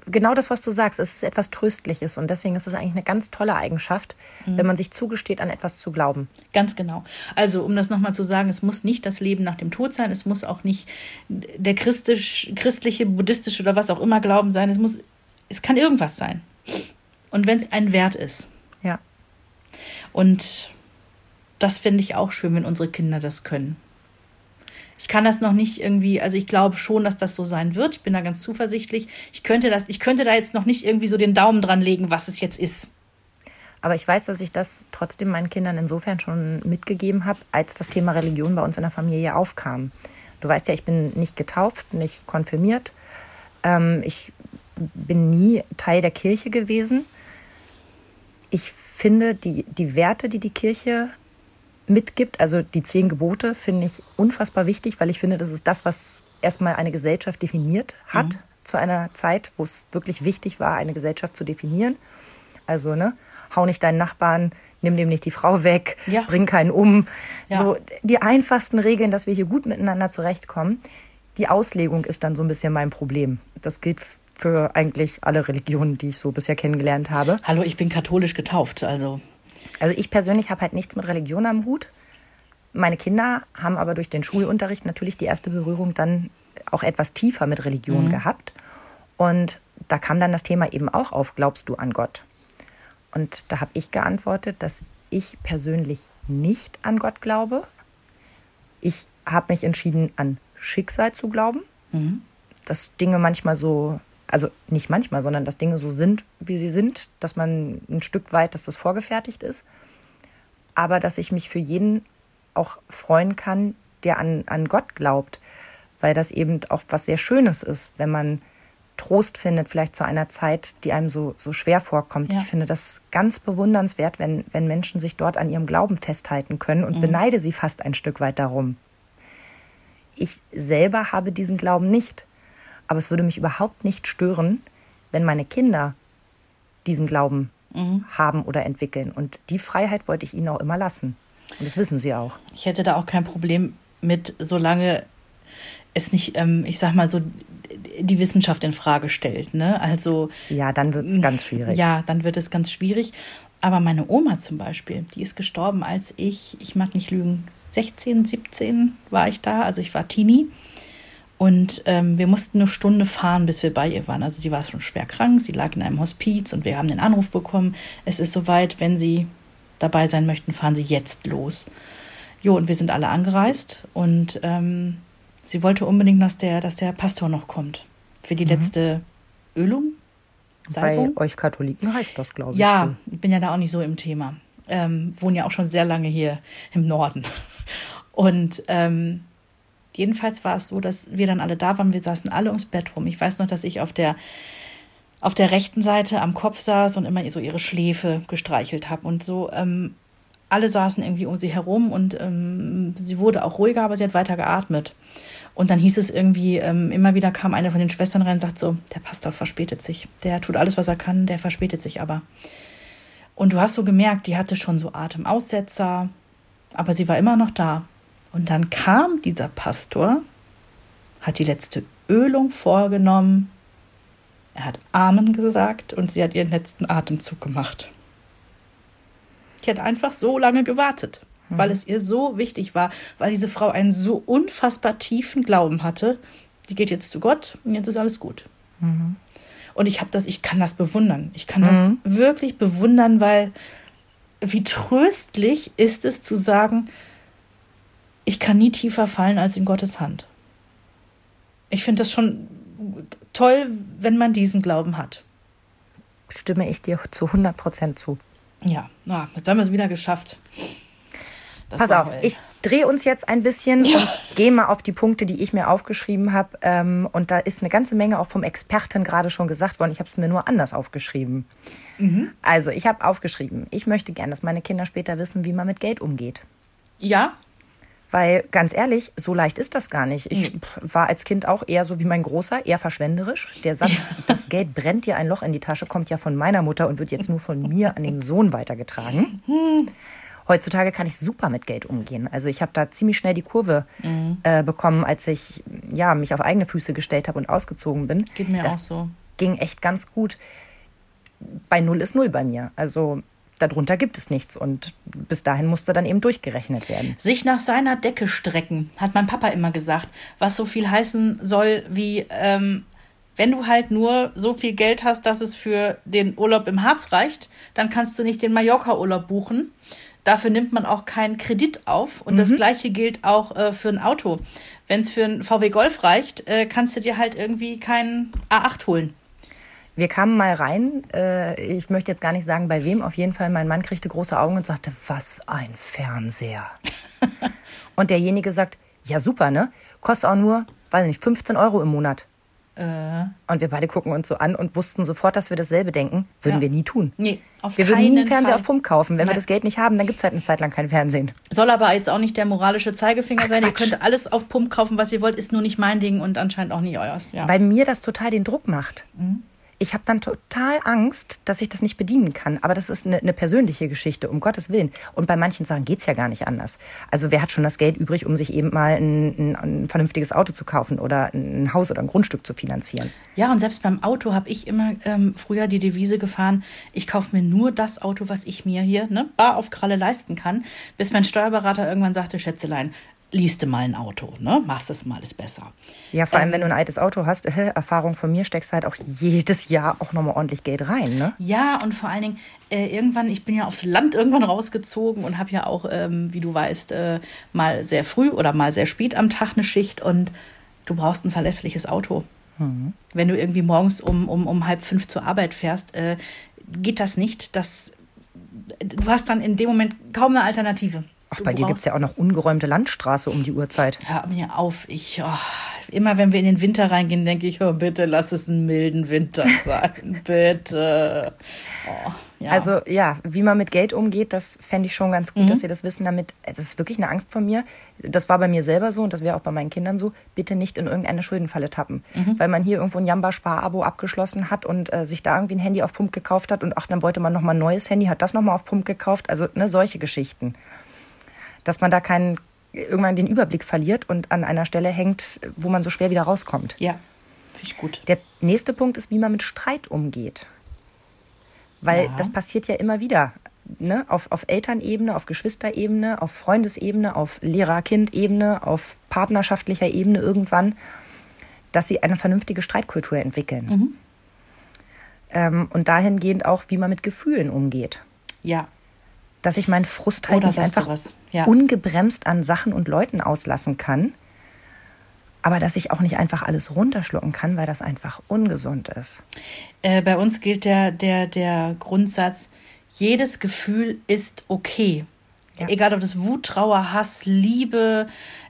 genau das, was du sagst, es ist etwas Tröstliches. Und deswegen ist es eigentlich eine ganz tolle Eigenschaft, mhm. wenn man sich zugesteht, an etwas zu glauben. Ganz genau. Also, um das nochmal zu sagen, es muss nicht das Leben nach dem Tod sein. Es muss auch nicht der christlich, christliche, buddhistische oder was auch immer Glauben sein. Es muss, es kann irgendwas sein. Und wenn es ein Wert ist. Und das finde ich auch schön, wenn unsere Kinder das können. Ich kann das noch nicht irgendwie, also ich glaube schon, dass das so sein wird. Ich bin da ganz zuversichtlich. Ich könnte das, ich könnte da jetzt noch nicht irgendwie so den Daumen dran legen, was es jetzt ist. Aber ich weiß, dass ich das trotzdem meinen Kindern insofern schon mitgegeben habe, als das Thema Religion bei uns in der Familie aufkam. Du weißt ja, ich bin nicht getauft, nicht konfirmiert. Ähm, ich bin nie Teil der Kirche gewesen. Ich finde, die, die Werte, die die Kirche mitgibt. Also die zehn Gebote finde ich unfassbar wichtig, weil ich finde, das ist das, was erstmal eine Gesellschaft definiert hat mhm. zu einer Zeit, wo es wirklich wichtig war, eine Gesellschaft zu definieren. Also, ne, hau nicht deinen Nachbarn, nimm dem nicht die Frau weg, ja. bring keinen um. Ja. So die einfachsten Regeln, dass wir hier gut miteinander zurechtkommen. Die Auslegung ist dann so ein bisschen mein Problem. Das gilt für eigentlich alle Religionen, die ich so bisher kennengelernt habe. Hallo, ich bin katholisch getauft, also also ich persönlich habe halt nichts mit Religion am Hut. Meine Kinder haben aber durch den Schulunterricht natürlich die erste Berührung dann auch etwas tiefer mit Religion mhm. gehabt. Und da kam dann das Thema eben auch auf, glaubst du an Gott? Und da habe ich geantwortet, dass ich persönlich nicht an Gott glaube. Ich habe mich entschieden, an Schicksal zu glauben. Mhm. Dass Dinge manchmal so also nicht manchmal, sondern dass Dinge so sind, wie sie sind, dass man ein Stück weit, dass das vorgefertigt ist, aber dass ich mich für jeden auch freuen kann, der an, an Gott glaubt, weil das eben auch was sehr Schönes ist, wenn man Trost findet, vielleicht zu einer Zeit, die einem so, so schwer vorkommt. Ja. Ich finde das ganz bewundernswert, wenn, wenn Menschen sich dort an ihrem Glauben festhalten können und mhm. beneide sie fast ein Stück weit darum. Ich selber habe diesen Glauben nicht. Aber es würde mich überhaupt nicht stören, wenn meine Kinder diesen Glauben mhm. haben oder entwickeln. Und die Freiheit wollte ich ihnen auch immer lassen. Und das wissen sie auch. Ich hätte da auch kein Problem mit, solange es nicht, ähm, ich sag mal so, die Wissenschaft in Frage stellt. Ne? Also ja, dann wird es ganz schwierig. Ja, dann wird es ganz schwierig. Aber meine Oma zum Beispiel, die ist gestorben, als ich, ich mag nicht lügen, 16, 17 war ich da, also ich war Teenie. Und ähm, wir mussten eine Stunde fahren, bis wir bei ihr waren. Also sie war schon schwer krank, sie lag in einem Hospiz und wir haben den Anruf bekommen, es ist soweit, wenn Sie dabei sein möchten, fahren Sie jetzt los. Jo, und wir sind alle angereist und ähm, sie wollte unbedingt, dass der, dass der Pastor noch kommt für die mhm. letzte Ölung. Salbung. Bei euch Katholiken heißt das, glaube ich. Ja, ich bin ja da auch nicht so im Thema. Ähm, wohne ja auch schon sehr lange hier im Norden. Und ähm, Jedenfalls war es so, dass wir dann alle da waren. Wir saßen alle ums Bett rum. Ich weiß noch, dass ich auf der, auf der rechten Seite am Kopf saß und immer so ihre Schläfe gestreichelt habe und so. Ähm, alle saßen irgendwie um sie herum und ähm, sie wurde auch ruhiger, aber sie hat weiter geatmet. Und dann hieß es irgendwie, ähm, immer wieder kam eine von den Schwestern rein und sagt so, der Pastor verspätet sich. Der tut alles, was er kann, der verspätet sich aber. Und du hast so gemerkt, die hatte schon so Atemaussetzer, aber sie war immer noch da. Und dann kam dieser Pastor, hat die letzte Ölung vorgenommen, er hat Amen gesagt und sie hat ihren letzten Atemzug gemacht. Ich hätte einfach so lange gewartet, mhm. weil es ihr so wichtig war, weil diese Frau einen so unfassbar tiefen Glauben hatte. Die geht jetzt zu Gott und jetzt ist alles gut. Mhm. Und ich habe das, ich kann das bewundern. Ich kann das mhm. wirklich bewundern, weil wie tröstlich ist es zu sagen, ich kann nie tiefer fallen als in Gottes Hand. Ich finde das schon toll, wenn man diesen Glauben hat. Stimme ich dir zu 100 Prozent zu. Ja, na, jetzt haben wir es wieder geschafft. Das Pass auf, ich drehe uns jetzt ein bisschen ja. und gehe mal auf die Punkte, die ich mir aufgeschrieben habe. Ähm, und da ist eine ganze Menge auch vom Experten gerade schon gesagt worden. Ich habe es mir nur anders aufgeschrieben. Mhm. Also, ich habe aufgeschrieben, ich möchte gern, dass meine Kinder später wissen, wie man mit Geld umgeht. Ja. Weil ganz ehrlich, so leicht ist das gar nicht. Ich war als Kind auch eher so wie mein Großer, eher verschwenderisch. Der Satz, das Geld brennt dir ein Loch in die Tasche, kommt ja von meiner Mutter und wird jetzt nur von mir an den Sohn weitergetragen. Hm. Heutzutage kann ich super mit Geld umgehen. Also ich habe da ziemlich schnell die Kurve mhm. äh, bekommen, als ich ja, mich auf eigene Füße gestellt habe und ausgezogen bin. Geht mir das auch so. Ging echt ganz gut. Bei Null ist Null bei mir. Also darunter gibt es nichts. Und bis dahin musste dann eben durchgerechnet werden. Sich nach seiner Decke strecken, hat mein Papa immer gesagt. Was so viel heißen soll wie, ähm, wenn du halt nur so viel Geld hast, dass es für den Urlaub im Harz reicht, dann kannst du nicht den Mallorca-Urlaub buchen. Dafür nimmt man auch keinen Kredit auf. Und mhm. das gleiche gilt auch äh, für ein Auto. Wenn es für ein VW Golf reicht, äh, kannst du dir halt irgendwie keinen A8 holen. Wir kamen mal rein, äh, ich möchte jetzt gar nicht sagen, bei wem, auf jeden Fall, mein Mann kriegte große Augen und sagte, was ein Fernseher. und derjenige sagt, ja super, ne? Kostet auch nur, weiß nicht, 15 Euro im Monat. Äh. Und wir beide gucken uns so an und wussten sofort, dass wir dasselbe denken. Würden ja. wir nie tun. Nee, auf wir würden nie einen Fernseher Fall. auf Pump kaufen. Wenn Nein. wir das Geld nicht haben, dann gibt es halt eine Zeit lang kein Fernsehen. Soll aber jetzt auch nicht der moralische Zeigefinger Ach, sein. Quatsch. Ihr könnt alles auf Pump kaufen, was ihr wollt, ist nur nicht mein Ding und anscheinend auch nicht euers. Ja. Weil mir das total den Druck macht. Mhm ich habe dann total Angst, dass ich das nicht bedienen kann. Aber das ist eine, eine persönliche Geschichte, um Gottes Willen. Und bei manchen Sachen geht's ja gar nicht anders. Also wer hat schon das Geld übrig, um sich eben mal ein, ein, ein vernünftiges Auto zu kaufen oder ein Haus oder ein Grundstück zu finanzieren? Ja, und selbst beim Auto habe ich immer ähm, früher die Devise gefahren, ich kaufe mir nur das Auto, was ich mir hier ne, bar auf Kralle leisten kann, bis mein Steuerberater irgendwann sagte, Schätzelein, liest du mal ein Auto, ne? Machst das mal, ist besser. Ja, vor allem, ähm, wenn du ein altes Auto hast, äh, Erfahrung von mir, steckst halt auch jedes Jahr auch nochmal ordentlich Geld rein, ne? Ja, und vor allen Dingen, äh, irgendwann, ich bin ja aufs Land irgendwann rausgezogen und habe ja auch, ähm, wie du weißt, äh, mal sehr früh oder mal sehr spät am Tag eine Schicht und du brauchst ein verlässliches Auto. Mhm. Wenn du irgendwie morgens um, um, um halb fünf zur Arbeit fährst, äh, geht das nicht. Das, du hast dann in dem Moment kaum eine Alternative. Ach, bei dir gibt es ja auch noch ungeräumte Landstraße um die Uhrzeit. Hör mir auf, ich, oh, immer wenn wir in den Winter reingehen, denke ich, oh, bitte lass es einen milden Winter sein, bitte. Oh, ja. Also ja, wie man mit Geld umgeht, das fände ich schon ganz gut, mhm. dass Sie das wissen. Damit, das ist wirklich eine Angst von mir. Das war bei mir selber so und das wäre auch bei meinen Kindern so. Bitte nicht in irgendeine Schuldenfalle tappen, mhm. weil man hier irgendwo ein Jamba-Spar-Abo abgeschlossen hat und äh, sich da irgendwie ein Handy auf Pump gekauft hat und ach, dann wollte man noch mal ein neues Handy, hat das noch mal auf Pump gekauft. Also ne, solche Geschichten dass man da keinen irgendwann den Überblick verliert und an einer Stelle hängt, wo man so schwer wieder rauskommt. Ja, finde ich gut. Der nächste Punkt ist, wie man mit Streit umgeht. Weil ja. das passiert ja immer wieder. Ne? Auf, auf Elternebene, auf Geschwisterebene, auf Freundesebene, auf Lehrer-Kind-Ebene, auf partnerschaftlicher Ebene irgendwann, dass sie eine vernünftige Streitkultur entwickeln. Mhm. Ähm, und dahingehend auch, wie man mit Gefühlen umgeht. Ja, dass ich meinen Frust halt nicht einfach ja. ungebremst an Sachen und Leuten auslassen kann, aber dass ich auch nicht einfach alles runterschlucken kann, weil das einfach ungesund ist. Äh, bei uns gilt der, der, der Grundsatz, jedes Gefühl ist okay. Ja. Egal ob das Wut, Trauer, Hass, Liebe,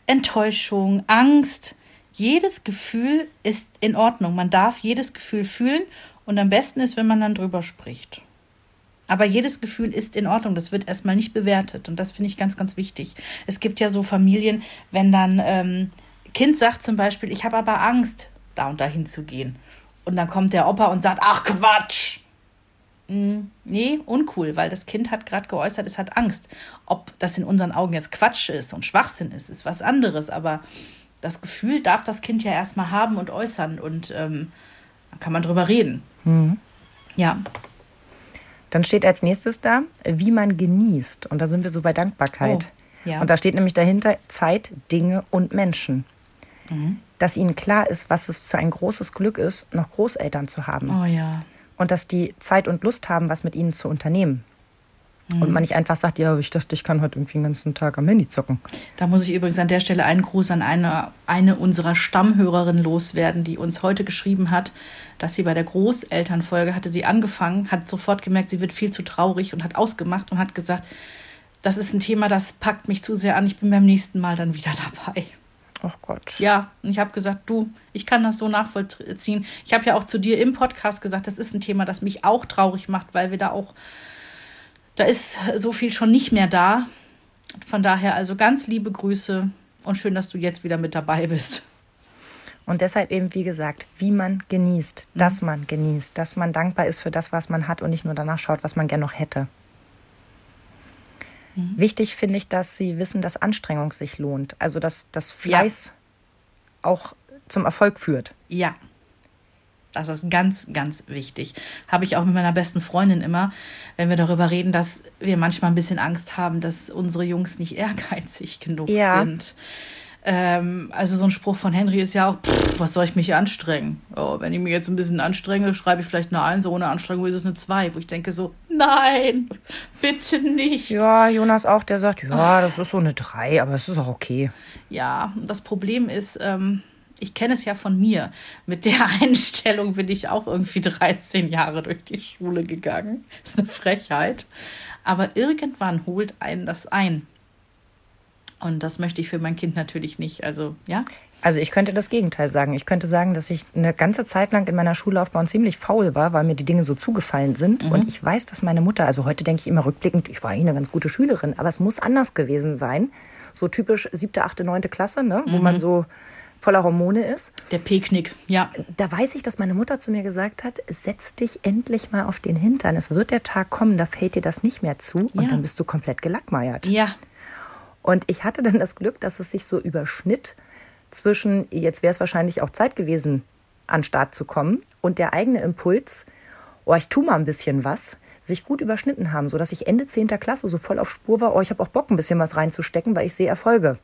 Enttäuschung, Angst. Jedes Gefühl ist in Ordnung. Man darf jedes Gefühl fühlen und am besten ist, wenn man dann drüber spricht. Aber jedes Gefühl ist in Ordnung. Das wird erstmal nicht bewertet. Und das finde ich ganz, ganz wichtig. Es gibt ja so Familien, wenn dann ähm, Kind sagt zum Beispiel, ich habe aber Angst, da und dahin zu gehen. Und dann kommt der Opa und sagt, ach Quatsch. Hm, nee, uncool, weil das Kind hat gerade geäußert, es hat Angst. Ob das in unseren Augen jetzt Quatsch ist und Schwachsinn ist, ist was anderes. Aber das Gefühl darf das Kind ja erstmal haben und äußern. Und ähm, da kann man drüber reden. Mhm. Ja. Dann steht als nächstes da, wie man genießt. Und da sind wir so bei Dankbarkeit. Oh, ja. Und da steht nämlich dahinter Zeit, Dinge und Menschen. Mhm. Dass ihnen klar ist, was es für ein großes Glück ist, noch Großeltern zu haben. Oh ja. Und dass die Zeit und Lust haben, was mit ihnen zu unternehmen. Mhm. Und man nicht einfach sagt, ja, ich dachte, ich kann heute irgendwie den ganzen Tag am Handy zocken. Da muss ich übrigens an der Stelle einen Gruß an eine, eine unserer Stammhörerinnen loswerden, die uns heute geschrieben hat, dass sie bei der Großelternfolge hatte sie angefangen, hat sofort gemerkt, sie wird viel zu traurig und hat ausgemacht und hat gesagt, das ist ein Thema, das packt mich zu sehr an, ich bin beim nächsten Mal dann wieder dabei. Ach Gott. Ja, und ich habe gesagt, du, ich kann das so nachvollziehen. Ich habe ja auch zu dir im Podcast gesagt, das ist ein Thema, das mich auch traurig macht, weil wir da auch, da ist so viel schon nicht mehr da. Von daher also ganz liebe Grüße und schön, dass du jetzt wieder mit dabei bist. Und deshalb eben, wie gesagt, wie man genießt, mhm. dass man genießt, dass man dankbar ist für das, was man hat und nicht nur danach schaut, was man gerne noch hätte. Mhm. Wichtig finde ich, dass sie wissen, dass Anstrengung sich lohnt. Also, dass das Fleiß ja. auch zum Erfolg führt. Ja. Das ist ganz, ganz wichtig. Habe ich auch mit meiner besten Freundin immer, wenn wir darüber reden, dass wir manchmal ein bisschen Angst haben, dass unsere Jungs nicht ehrgeizig genug ja. sind. Ähm, also so ein Spruch von Henry ist ja auch, pff, was soll ich mich anstrengen? Oh, wenn ich mich jetzt ein bisschen anstrenge, schreibe ich vielleicht eine Eins, ohne Anstrengung ist es eine Zwei, wo ich denke so, nein, bitte nicht. Ja, Jonas auch, der sagt, ja, das ist so eine Drei, aber es ist auch okay. Ja, das Problem ist, ähm, ich kenne es ja von mir. Mit der Einstellung bin ich auch irgendwie 13 Jahre durch die Schule gegangen. Das ist eine Frechheit. Aber irgendwann holt einen das ein. Und das möchte ich für mein Kind natürlich nicht. Also, ja. Also ich könnte das Gegenteil sagen. Ich könnte sagen, dass ich eine ganze Zeit lang in meiner Schullaufbahn ziemlich faul war, weil mir die Dinge so zugefallen sind. Mhm. Und ich weiß, dass meine Mutter, also heute denke ich immer rückblickend, ich war eh eine ganz gute Schülerin, aber es muss anders gewesen sein. So typisch siebte, achte, neunte Klasse, ne? wo mhm. man so voller Hormone ist. Der Picknick, ja. Da weiß ich, dass meine Mutter zu mir gesagt hat, setz dich endlich mal auf den Hintern. Es wird der Tag kommen, da fällt dir das nicht mehr zu und ja. dann bist du komplett gelackmeiert. Ja, und ich hatte dann das Glück, dass es sich so überschnitt zwischen, jetzt wäre es wahrscheinlich auch Zeit gewesen, an Start zu kommen und der eigene Impuls, oh, ich tue mal ein bisschen was, sich gut überschnitten haben, sodass ich Ende 10. Klasse so voll auf Spur war, oh, ich habe auch Bock, ein bisschen was reinzustecken, weil ich sehe Erfolge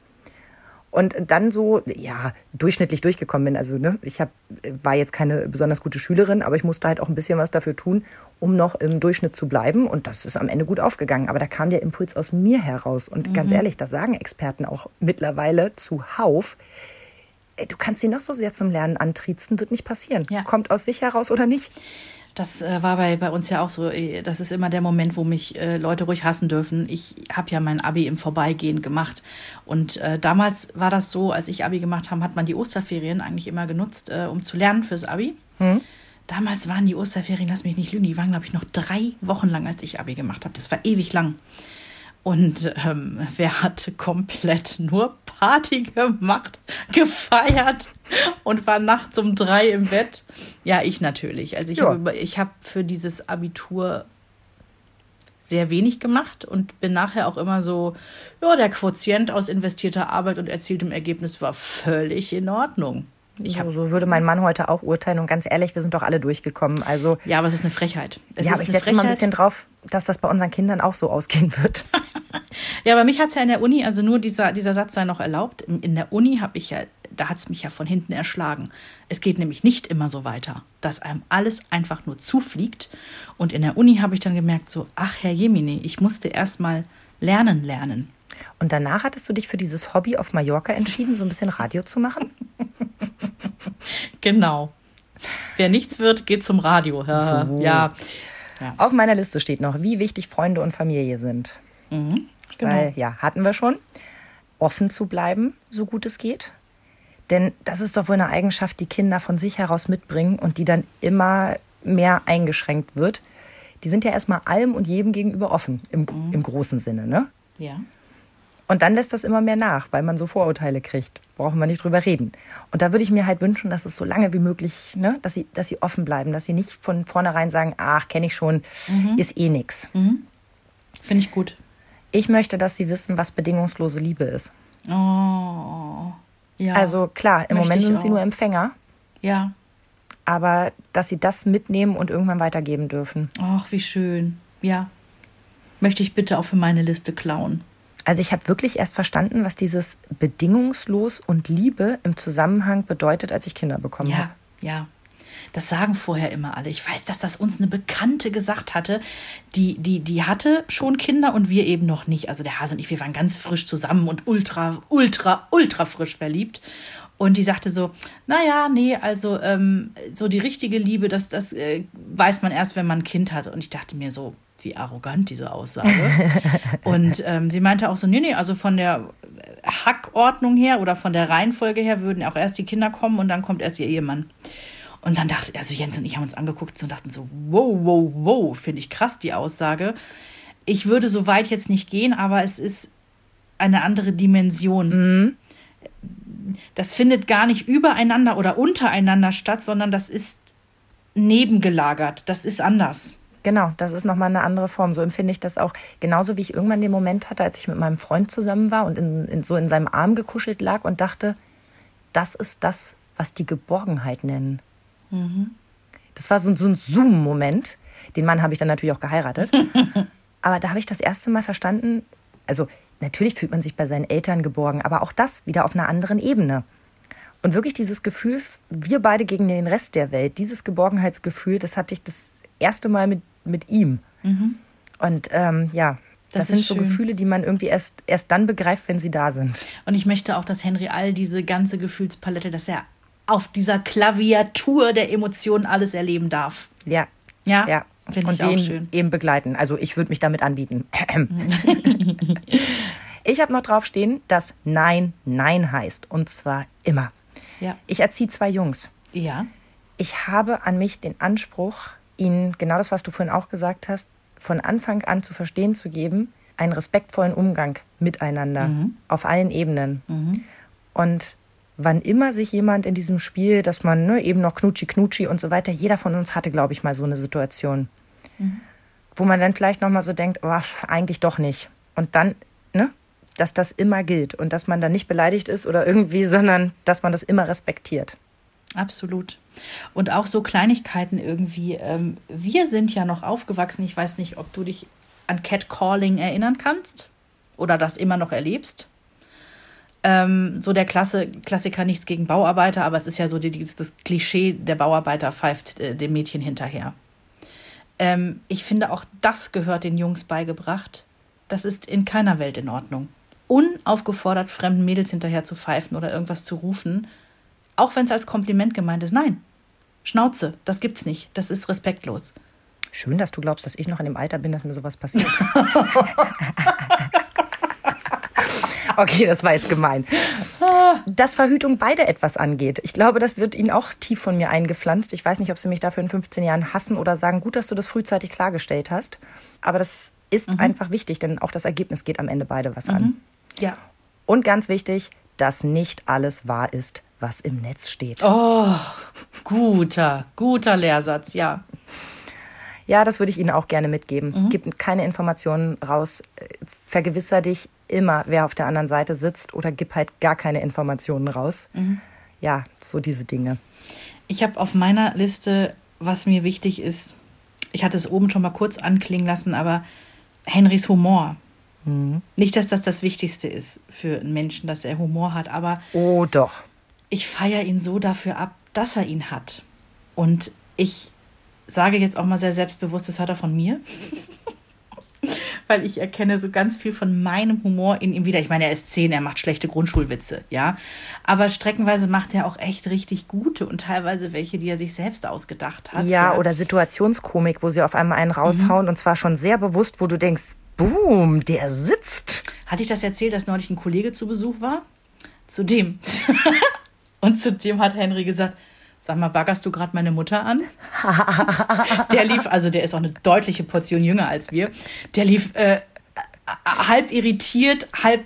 und dann so, ja, durchschnittlich durchgekommen bin. Also ne, ich hab, war jetzt keine besonders gute Schülerin, aber ich musste halt auch ein bisschen was dafür tun, um noch im Durchschnitt zu bleiben. Und das ist am Ende gut aufgegangen. Aber da kam der Impuls aus mir heraus. Und mhm. ganz ehrlich, da sagen Experten auch mittlerweile zuhauf, du kannst sie noch so sehr zum Lernen antriezen, wird nicht passieren. Ja. Kommt aus sich heraus oder nicht. Das äh, war bei, bei uns ja auch so. Äh, das ist immer der Moment, wo mich äh, Leute ruhig hassen dürfen. Ich habe ja mein Abi im Vorbeigehen gemacht. Und äh, damals war das so, als ich Abi gemacht habe, hat man die Osterferien eigentlich immer genutzt, äh, um zu lernen fürs Abi. Hm. Damals waren die Osterferien, lass mich nicht lügen, die waren, glaube ich, noch drei Wochen lang, als ich Abi gemacht habe. Das war ewig lang. Und ähm, wer hat komplett nur Party gemacht, gefeiert und war nachts um drei im Bett? Ja, ich natürlich. Also ich ja. habe hab für dieses Abitur sehr wenig gemacht und bin nachher auch immer so, ja, der Quotient aus investierter Arbeit und erzieltem Ergebnis war völlig in Ordnung. Ich hab, so, würde mein Mann heute auch urteilen und ganz ehrlich, wir sind doch alle durchgekommen. Also ja, aber es ist eine Frechheit. Es ja, aber ich setze mal ein bisschen drauf, dass das bei unseren Kindern auch so ausgehen wird. ja, aber mich hat es ja in der Uni, also nur dieser, dieser Satz sei noch erlaubt. In der Uni habe ich ja, da hat es mich ja von hinten erschlagen. Es geht nämlich nicht immer so weiter, dass einem alles einfach nur zufliegt. Und in der Uni habe ich dann gemerkt, so, ach Herr Jemini, ich musste erst mal lernen lernen. Und danach hattest du dich für dieses Hobby auf Mallorca entschieden, so ein bisschen Radio zu machen? genau. Wer nichts wird, geht zum Radio. So. ja. ja. Auf meiner Liste steht noch, wie wichtig Freunde und Familie sind. Mhm, genau. Weil, ja, hatten wir schon. Offen zu bleiben, so gut es geht. Denn das ist doch wohl eine Eigenschaft, die Kinder von sich heraus mitbringen und die dann immer mehr eingeschränkt wird. Die sind ja erstmal allem und jedem gegenüber offen, im, mhm. im großen Sinne, ne? Ja. Und dann lässt das immer mehr nach, weil man so Vorurteile kriegt. Brauchen wir nicht drüber reden. Und da würde ich mir halt wünschen, dass es so lange wie möglich, ne, dass sie, dass sie offen bleiben, dass sie nicht von vornherein sagen, ach, kenne ich schon, mhm. ist eh nix. Mhm. Finde ich gut. Ich möchte, dass sie wissen, was bedingungslose Liebe ist. Oh. Ja. Also klar, im Moment sind sie nur Empfänger. Ja. Aber dass sie das mitnehmen und irgendwann weitergeben dürfen. Ach, wie schön. Ja. Möchte ich bitte auch für meine Liste klauen. Also ich habe wirklich erst verstanden, was dieses bedingungslos und Liebe im Zusammenhang bedeutet, als ich Kinder bekommen habe. Ja, ja. Das sagen vorher immer alle. Ich weiß, dass das uns eine Bekannte gesagt hatte, die, die, die hatte schon Kinder und wir eben noch nicht. Also der Hase und ich, wir waren ganz frisch zusammen und ultra, ultra, ultra frisch verliebt. Und die sagte so, naja, nee, also ähm, so die richtige Liebe, das, das äh, weiß man erst, wenn man ein Kind hat. Und ich dachte mir so, wie arrogant diese Aussage. und ähm, sie meinte auch so, nee, nee, also von der Hackordnung her oder von der Reihenfolge her würden auch erst die Kinder kommen und dann kommt erst ihr Ehemann. Und dann dachte, also Jens und ich haben uns angeguckt und dachten so, wow, wow, wow, finde ich krass die Aussage. Ich würde so weit jetzt nicht gehen, aber es ist eine andere Dimension. Mhm. Das findet gar nicht übereinander oder untereinander statt, sondern das ist nebengelagert. Das ist anders. Genau, das ist nochmal eine andere Form. So empfinde ich das auch. Genauso wie ich irgendwann den Moment hatte, als ich mit meinem Freund zusammen war und in, in, so in seinem Arm gekuschelt lag und dachte, das ist das, was die Geborgenheit nennen. Mhm. Das war so, so ein Zoom-Moment. Den Mann habe ich dann natürlich auch geheiratet. aber da habe ich das erste Mal verstanden, also natürlich fühlt man sich bei seinen Eltern geborgen, aber auch das wieder auf einer anderen Ebene. Und wirklich dieses Gefühl, wir beide gegen den Rest der Welt, dieses Geborgenheitsgefühl, das hatte ich das erste Mal mit, mit ihm. Mhm. Und ähm, ja, das, das sind so schön. Gefühle, die man irgendwie erst, erst dann begreift, wenn sie da sind. Und ich möchte auch, dass Henry all diese ganze Gefühlspalette, dass er auf dieser Klaviatur der Emotionen alles erleben darf. Ja. Ja. ja. Finde ich auch schön. eben begleiten. Also ich würde mich damit anbieten. ich habe noch draufstehen, dass Nein Nein heißt. Und zwar immer. Ja. Ich erziehe zwei Jungs. Ja. Ich habe an mich den Anspruch, ihnen genau das, was du vorhin auch gesagt hast, von Anfang an zu verstehen zu geben, einen respektvollen Umgang miteinander mhm. auf allen Ebenen. Mhm. Und wann immer sich jemand in diesem Spiel, dass man ne, eben noch knutschi knutschi und so weiter, jeder von uns hatte, glaube ich, mal so eine Situation, mhm. wo man dann vielleicht noch mal so denkt, oh, eigentlich doch nicht. Und dann, ne, dass das immer gilt und dass man dann nicht beleidigt ist oder irgendwie, sondern dass man das immer respektiert. Absolut. Und auch so Kleinigkeiten irgendwie. Ähm, wir sind ja noch aufgewachsen. Ich weiß nicht, ob du dich an Catcalling erinnern kannst oder das immer noch erlebst. Ähm, so der Klasse, Klassiker, nichts gegen Bauarbeiter, aber es ist ja so das Klischee, der Bauarbeiter pfeift äh, dem Mädchen hinterher. Ähm, ich finde, auch das gehört den Jungs beigebracht. Das ist in keiner Welt in Ordnung. Unaufgefordert fremden Mädels hinterher zu pfeifen oder irgendwas zu rufen, auch wenn es als Kompliment gemeint ist. Nein, Schnauze, das gibt's nicht. Das ist respektlos. Schön, dass du glaubst, dass ich noch in dem Alter bin, dass mir sowas passiert. Okay, das war jetzt gemein. Dass Verhütung beide etwas angeht. Ich glaube, das wird Ihnen auch tief von mir eingepflanzt. Ich weiß nicht, ob Sie mich dafür in 15 Jahren hassen oder sagen, gut, dass du das frühzeitig klargestellt hast. Aber das ist mhm. einfach wichtig, denn auch das Ergebnis geht am Ende beide was an. Mhm. Ja. Und ganz wichtig, dass nicht alles wahr ist, was im Netz steht. Oh, guter, guter Lehrsatz, ja. Ja, das würde ich Ihnen auch gerne mitgeben. Mhm. Gib keine Informationen raus. Vergewisser dich immer, wer auf der anderen Seite sitzt oder gib halt gar keine Informationen raus. Mhm. Ja, so diese Dinge. Ich habe auf meiner Liste, was mir wichtig ist, ich hatte es oben schon mal kurz anklingen lassen, aber Henrys Humor. Mhm. Nicht, dass das das Wichtigste ist für einen Menschen, dass er Humor hat, aber. Oh, doch. Ich feiere ihn so dafür ab, dass er ihn hat. Und ich sage jetzt auch mal sehr selbstbewusst, das hat er von mir. Weil ich erkenne so ganz viel von meinem Humor in ihm wieder. Ich meine, er ist zehn, er macht schlechte Grundschulwitze, ja. Aber streckenweise macht er auch echt richtig gute und teilweise welche, die er sich selbst ausgedacht hat. Ja, ja. oder Situationskomik, wo sie auf einmal einen raushauen mhm. und zwar schon sehr bewusst, wo du denkst, boom, der sitzt. Hatte ich das erzählt, dass neulich ein Kollege zu Besuch war? Zu dem. und zu dem hat Henry gesagt, Sag mal, baggerst du gerade meine Mutter an? der lief, also der ist auch eine deutliche Portion jünger als wir. Der lief äh, halb irritiert, halb,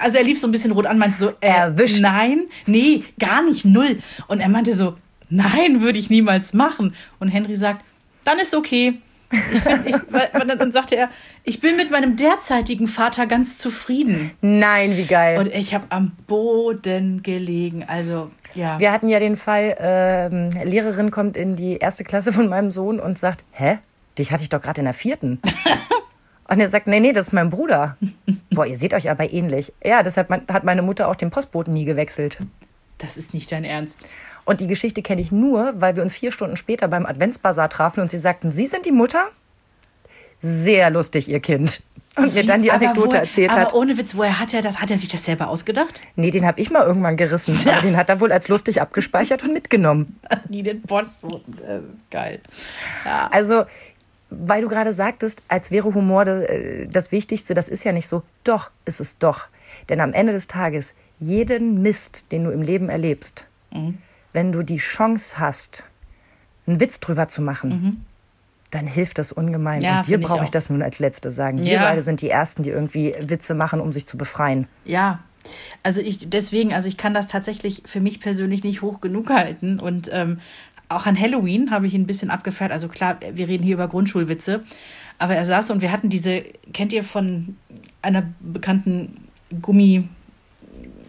also er lief so ein bisschen rot an, meinte so, äh, erwischt. Nein, nee, gar nicht, null. Und er meinte so, nein, würde ich niemals machen. Und Henry sagt, dann ist okay. Ich find, ich, dann sagte er, ich bin mit meinem derzeitigen Vater ganz zufrieden. Nein, wie geil. Und ich habe am Boden gelegen. Also, ja. Wir hatten ja den Fall, ähm, Lehrerin kommt in die erste Klasse von meinem Sohn und sagt, hä? Dich hatte ich doch gerade in der vierten. und er sagt, nee, nee, das ist mein Bruder. Boah, ihr seht euch aber ähnlich. Ja, deshalb hat meine Mutter auch den Postboten nie gewechselt. Das ist nicht dein Ernst. Und die Geschichte kenne ich nur, weil wir uns vier Stunden später beim Adventsbasar trafen und sie sagten, Sie sind die Mutter? Sehr lustig, Ihr Kind. Und mir dann die Anekdote woher, erzählt aber hat. ohne Witz, woher hat er das? Hat er sich das selber ausgedacht? Nee, den habe ich mal irgendwann gerissen. Aber den hat er wohl als lustig abgespeichert und mitgenommen. Nie den Postboten. Ist geil. Ja. Also, weil du gerade sagtest, als wäre Humor das, äh, das Wichtigste, das ist ja nicht so. Doch, ist es doch. Denn am Ende des Tages, jeden Mist, den du im Leben erlebst, Mhm. Wenn du die Chance hast, einen Witz drüber zu machen, Mhm. dann hilft das ungemein. Ja, Und dir ich brauche auch. ich das nun als Letzte sagen. Wir Ja. beide sind die Ersten, die irgendwie Witze machen, um sich zu befreien. Ja, also ich deswegen, also ich kann das tatsächlich für mich persönlich nicht hoch genug halten und ähm, auch an Halloween habe ich ihn ein bisschen abgefeiert. Also klar, wir reden hier über Grundschulwitze, aber er saß und wir hatten diese, kennt ihr von einer bekannten Gummi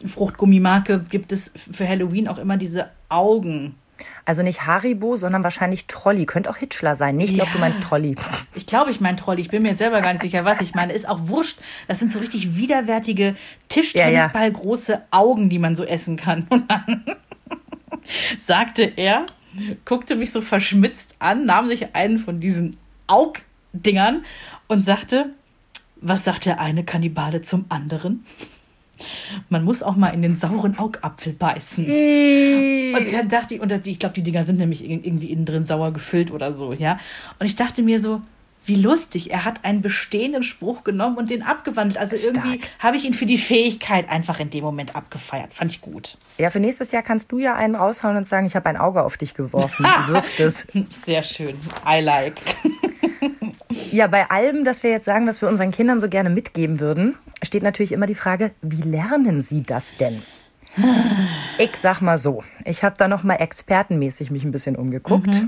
Fruchtgummimarke gibt es für Halloween auch immer diese Augen. Also nicht Haribo, sondern wahrscheinlich Trolli. Könnte auch Hitchler sein. Nee, ich glaube, Ja. du meinst Trolli. Ich glaube, ich meine Troll. Ich bin mir jetzt selber gar nicht sicher, was ich meine. Ist auch wurscht. Das sind so richtig widerwärtige Tischtennisball große Augen, die man so essen kann. Und dann sagte er, guckte mich so verschmitzt an, nahm sich einen von diesen Augdingern und sagte, was sagt der eine Kannibale zum anderen? Man muss auch mal in den sauren Augapfel beißen. Und dann dachte ich, und das- ich glaube, die Dinger sind nämlich ir- irgendwie innen drin sauer gefüllt oder so, ja. Und ich dachte mir so, wie lustig, er hat einen bestehenden Spruch genommen und den abgewandelt. Also irgendwie habe ich ihn für die Fähigkeit einfach in dem Moment abgefeiert. Fand ich gut. Ja, für nächstes Jahr kannst du ja einen raushauen und sagen, ich habe ein Auge auf dich geworfen. Du wirfst es. Sehr schön. I like. Ja, bei allem, das wir jetzt sagen, was wir unseren Kindern so gerne mitgeben würden, steht natürlich immer die Frage, wie lernen sie das denn? Ich sag mal so, ich habe da noch mal expertenmäßig mich ein bisschen umgeguckt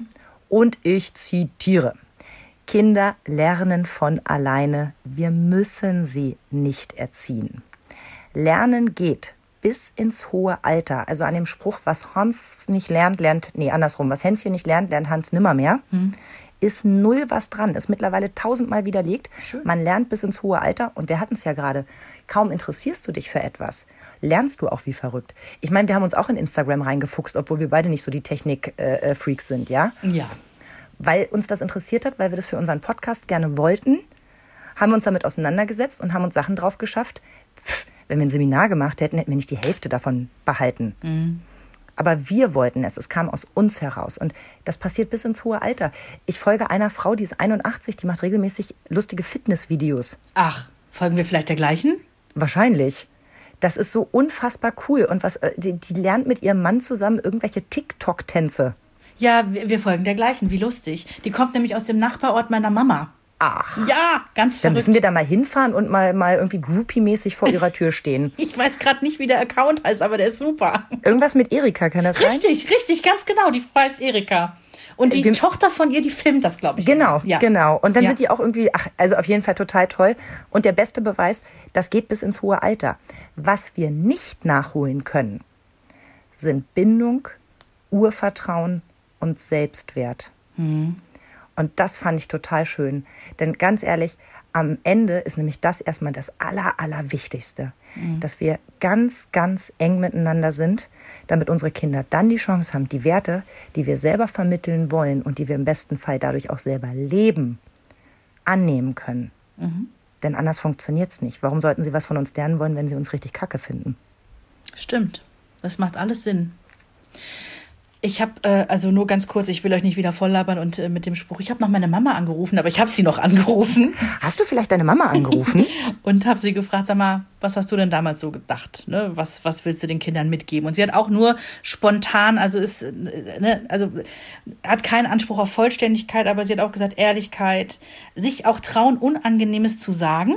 und ich zitiere. Kinder lernen von alleine, wir müssen sie nicht erziehen. Lernen geht bis ins hohe Alter. Also an dem Spruch, was Hans nicht lernt, lernt, nee, andersrum, was Hänschen nicht lernt, lernt Hans nimmermehr, ist null was dran, ist mittlerweile tausendmal widerlegt. Man lernt bis ins hohe Alter und wir hatten es ja gerade. Kaum interessierst du dich für etwas, lernst du auch wie verrückt. Ich meine, wir haben uns auch in Instagram reingefuchst, obwohl wir beide nicht so die Technik-Freaks sind, ja? Ja. Weil uns das interessiert hat, weil wir das für unseren Podcast gerne wollten, haben wir uns damit auseinandergesetzt und haben uns Sachen drauf geschafft. Pff, wenn wir ein Seminar gemacht hätten, hätten wir nicht die Hälfte davon behalten. Aber wir wollten es. Es kam aus uns heraus. Und das passiert bis ins hohe Alter. Ich folge einer Frau, die ist 81, die macht regelmäßig lustige Fitnessvideos. Ach, folgen wir vielleicht der gleichen? Wahrscheinlich. Das ist so unfassbar cool. Und was, äh, die, die lernt mit ihrem Mann zusammen irgendwelche TikTok-Tänze. Ja, wir, wir folgen der gleichen. Wie lustig. Die kommt nämlich aus dem Nachbarort meiner Mama. Ach. Ja, ganz Dann verrückt. müssen wir da mal hinfahren und mal, mal irgendwie groupie-mäßig vor ihrer Tür stehen. ich weiß gerade nicht, wie der Account heißt, aber der ist super. Irgendwas mit Erika, kann das sein? Richtig, richtig, ganz genau. Die Frau heißt Erika. Und die Wir- Tochter von ihr, die filmt das, glaube ich. Genau, ja. genau. Und dann Ja. sind die auch irgendwie, ach, also auf jeden Fall total toll. Und der beste Beweis, das geht bis ins hohe Alter. Was wir nicht nachholen können, sind Bindung, Urvertrauen und Selbstwert. Mhm. Und das fand ich total schön. Denn ganz ehrlich, am Ende ist nämlich das erstmal das Aller, Allerwichtigste. Mhm. Dass wir ganz, ganz eng miteinander sind, damit unsere Kinder dann die Chance haben, die Werte, die wir selber vermitteln wollen und die wir im besten Fall dadurch auch selber leben, annehmen können. Mhm. Denn anders funktioniert es nicht. Warum sollten sie was von uns lernen wollen, wenn sie uns richtig kacke finden? Stimmt. Das macht alles Sinn. Ich habe, äh, also nur ganz kurz, ich will euch nicht wieder volllabern und äh, mit dem Spruch, ich habe noch meine Mama angerufen, aber ich habe sie noch angerufen Hast du vielleicht deine Mama angerufen? und habe sie gefragt, sag mal, was hast du denn damals so gedacht? Ne? Was, was willst du den Kindern mitgeben? Und sie hat auch nur spontan, also ist, äh, ne, also hat keinen Anspruch auf Vollständigkeit, aber sie hat auch gesagt, Ehrlichkeit, sich auch trauen, Unangenehmes zu sagen.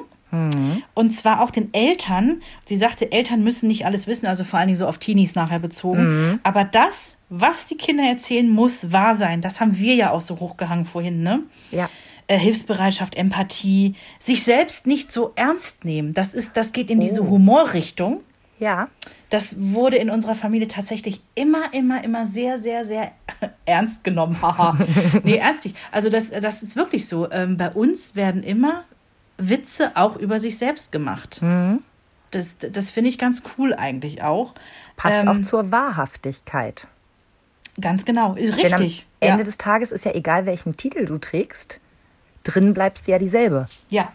Und zwar auch den Eltern. Sie sagte, Eltern müssen nicht alles wissen, also vor allen Dingen so auf Teenies nachher bezogen. Aber das, was die Kinder erzählen, muss wahr sein. Das haben wir ja auch so hochgehangen vorhin, ne? Ja. Äh, Hilfsbereitschaft, Empathie, sich selbst nicht so ernst nehmen. Das ist, das geht in diese Humorrichtung. ja. Das wurde in unserer Familie tatsächlich immer, immer, immer sehr, sehr, sehr ernst genommen. Nee, ernstlich. Also das, das ist wirklich so. Ähm, bei uns werden immer Witze auch über sich selbst gemacht. das, das finde ich ganz cool eigentlich auch. Passt Ähm, auch zur Wahrhaftigkeit. Ganz genau, Denn am richtig. Ende ja. des Tages ist ja egal, welchen Titel du trägst, drin bleibst du ja dieselbe. Ja.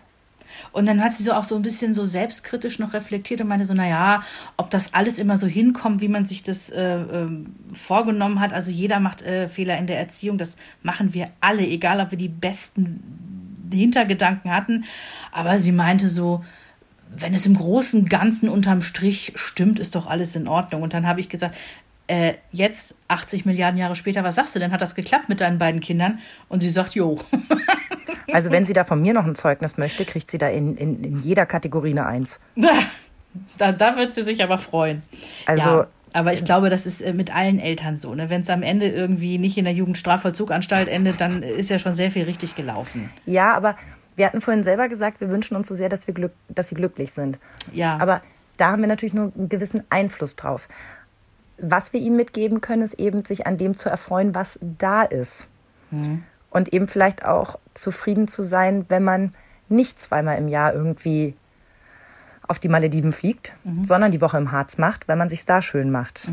Und dann hat sie so auch so ein bisschen so selbstkritisch noch reflektiert und meinte so, naja, ob das alles immer so hinkommt, wie man sich das äh, ähm, vorgenommen hat. Also jeder macht äh, Fehler in der Erziehung, das machen wir alle, egal ob wir die besten Hintergedanken hatten. Aber sie meinte so, wenn es im großen und Ganzen unterm Strich stimmt, ist doch alles in Ordnung. Und dann habe ich gesagt, äh, jetzt, 80 Milliarden Jahre später, was sagst du denn? Hat das geklappt mit deinen beiden Kindern? Und sie sagt, jo. Also wenn sie da von mir noch ein Zeugnis möchte, kriegt sie da in, in, in jeder Kategorie eine Eins. Da, da wird sie sich aber freuen. Also- ja, aber ich glaube, das ist äh, mit allen Eltern so. Ne? Wenn es am Ende irgendwie nicht in der Jugendstrafvollzuganstalt endet, dann ist ja schon sehr viel richtig gelaufen. Ja, aber wir hatten vorhin selber gesagt, wir wünschen uns so sehr, dass, wir glück, dass sie glücklich sind. Ja. Aber da haben wir natürlich nur einen gewissen Einfluss drauf. Was wir ihnen mitgeben können, ist eben, sich an dem zu erfreuen, was da ist. Und eben vielleicht auch zufrieden zu sein, wenn man nicht zweimal im Jahr irgendwie auf die Malediven fliegt, sondern die Woche im Harz macht, weil man sich da schön macht.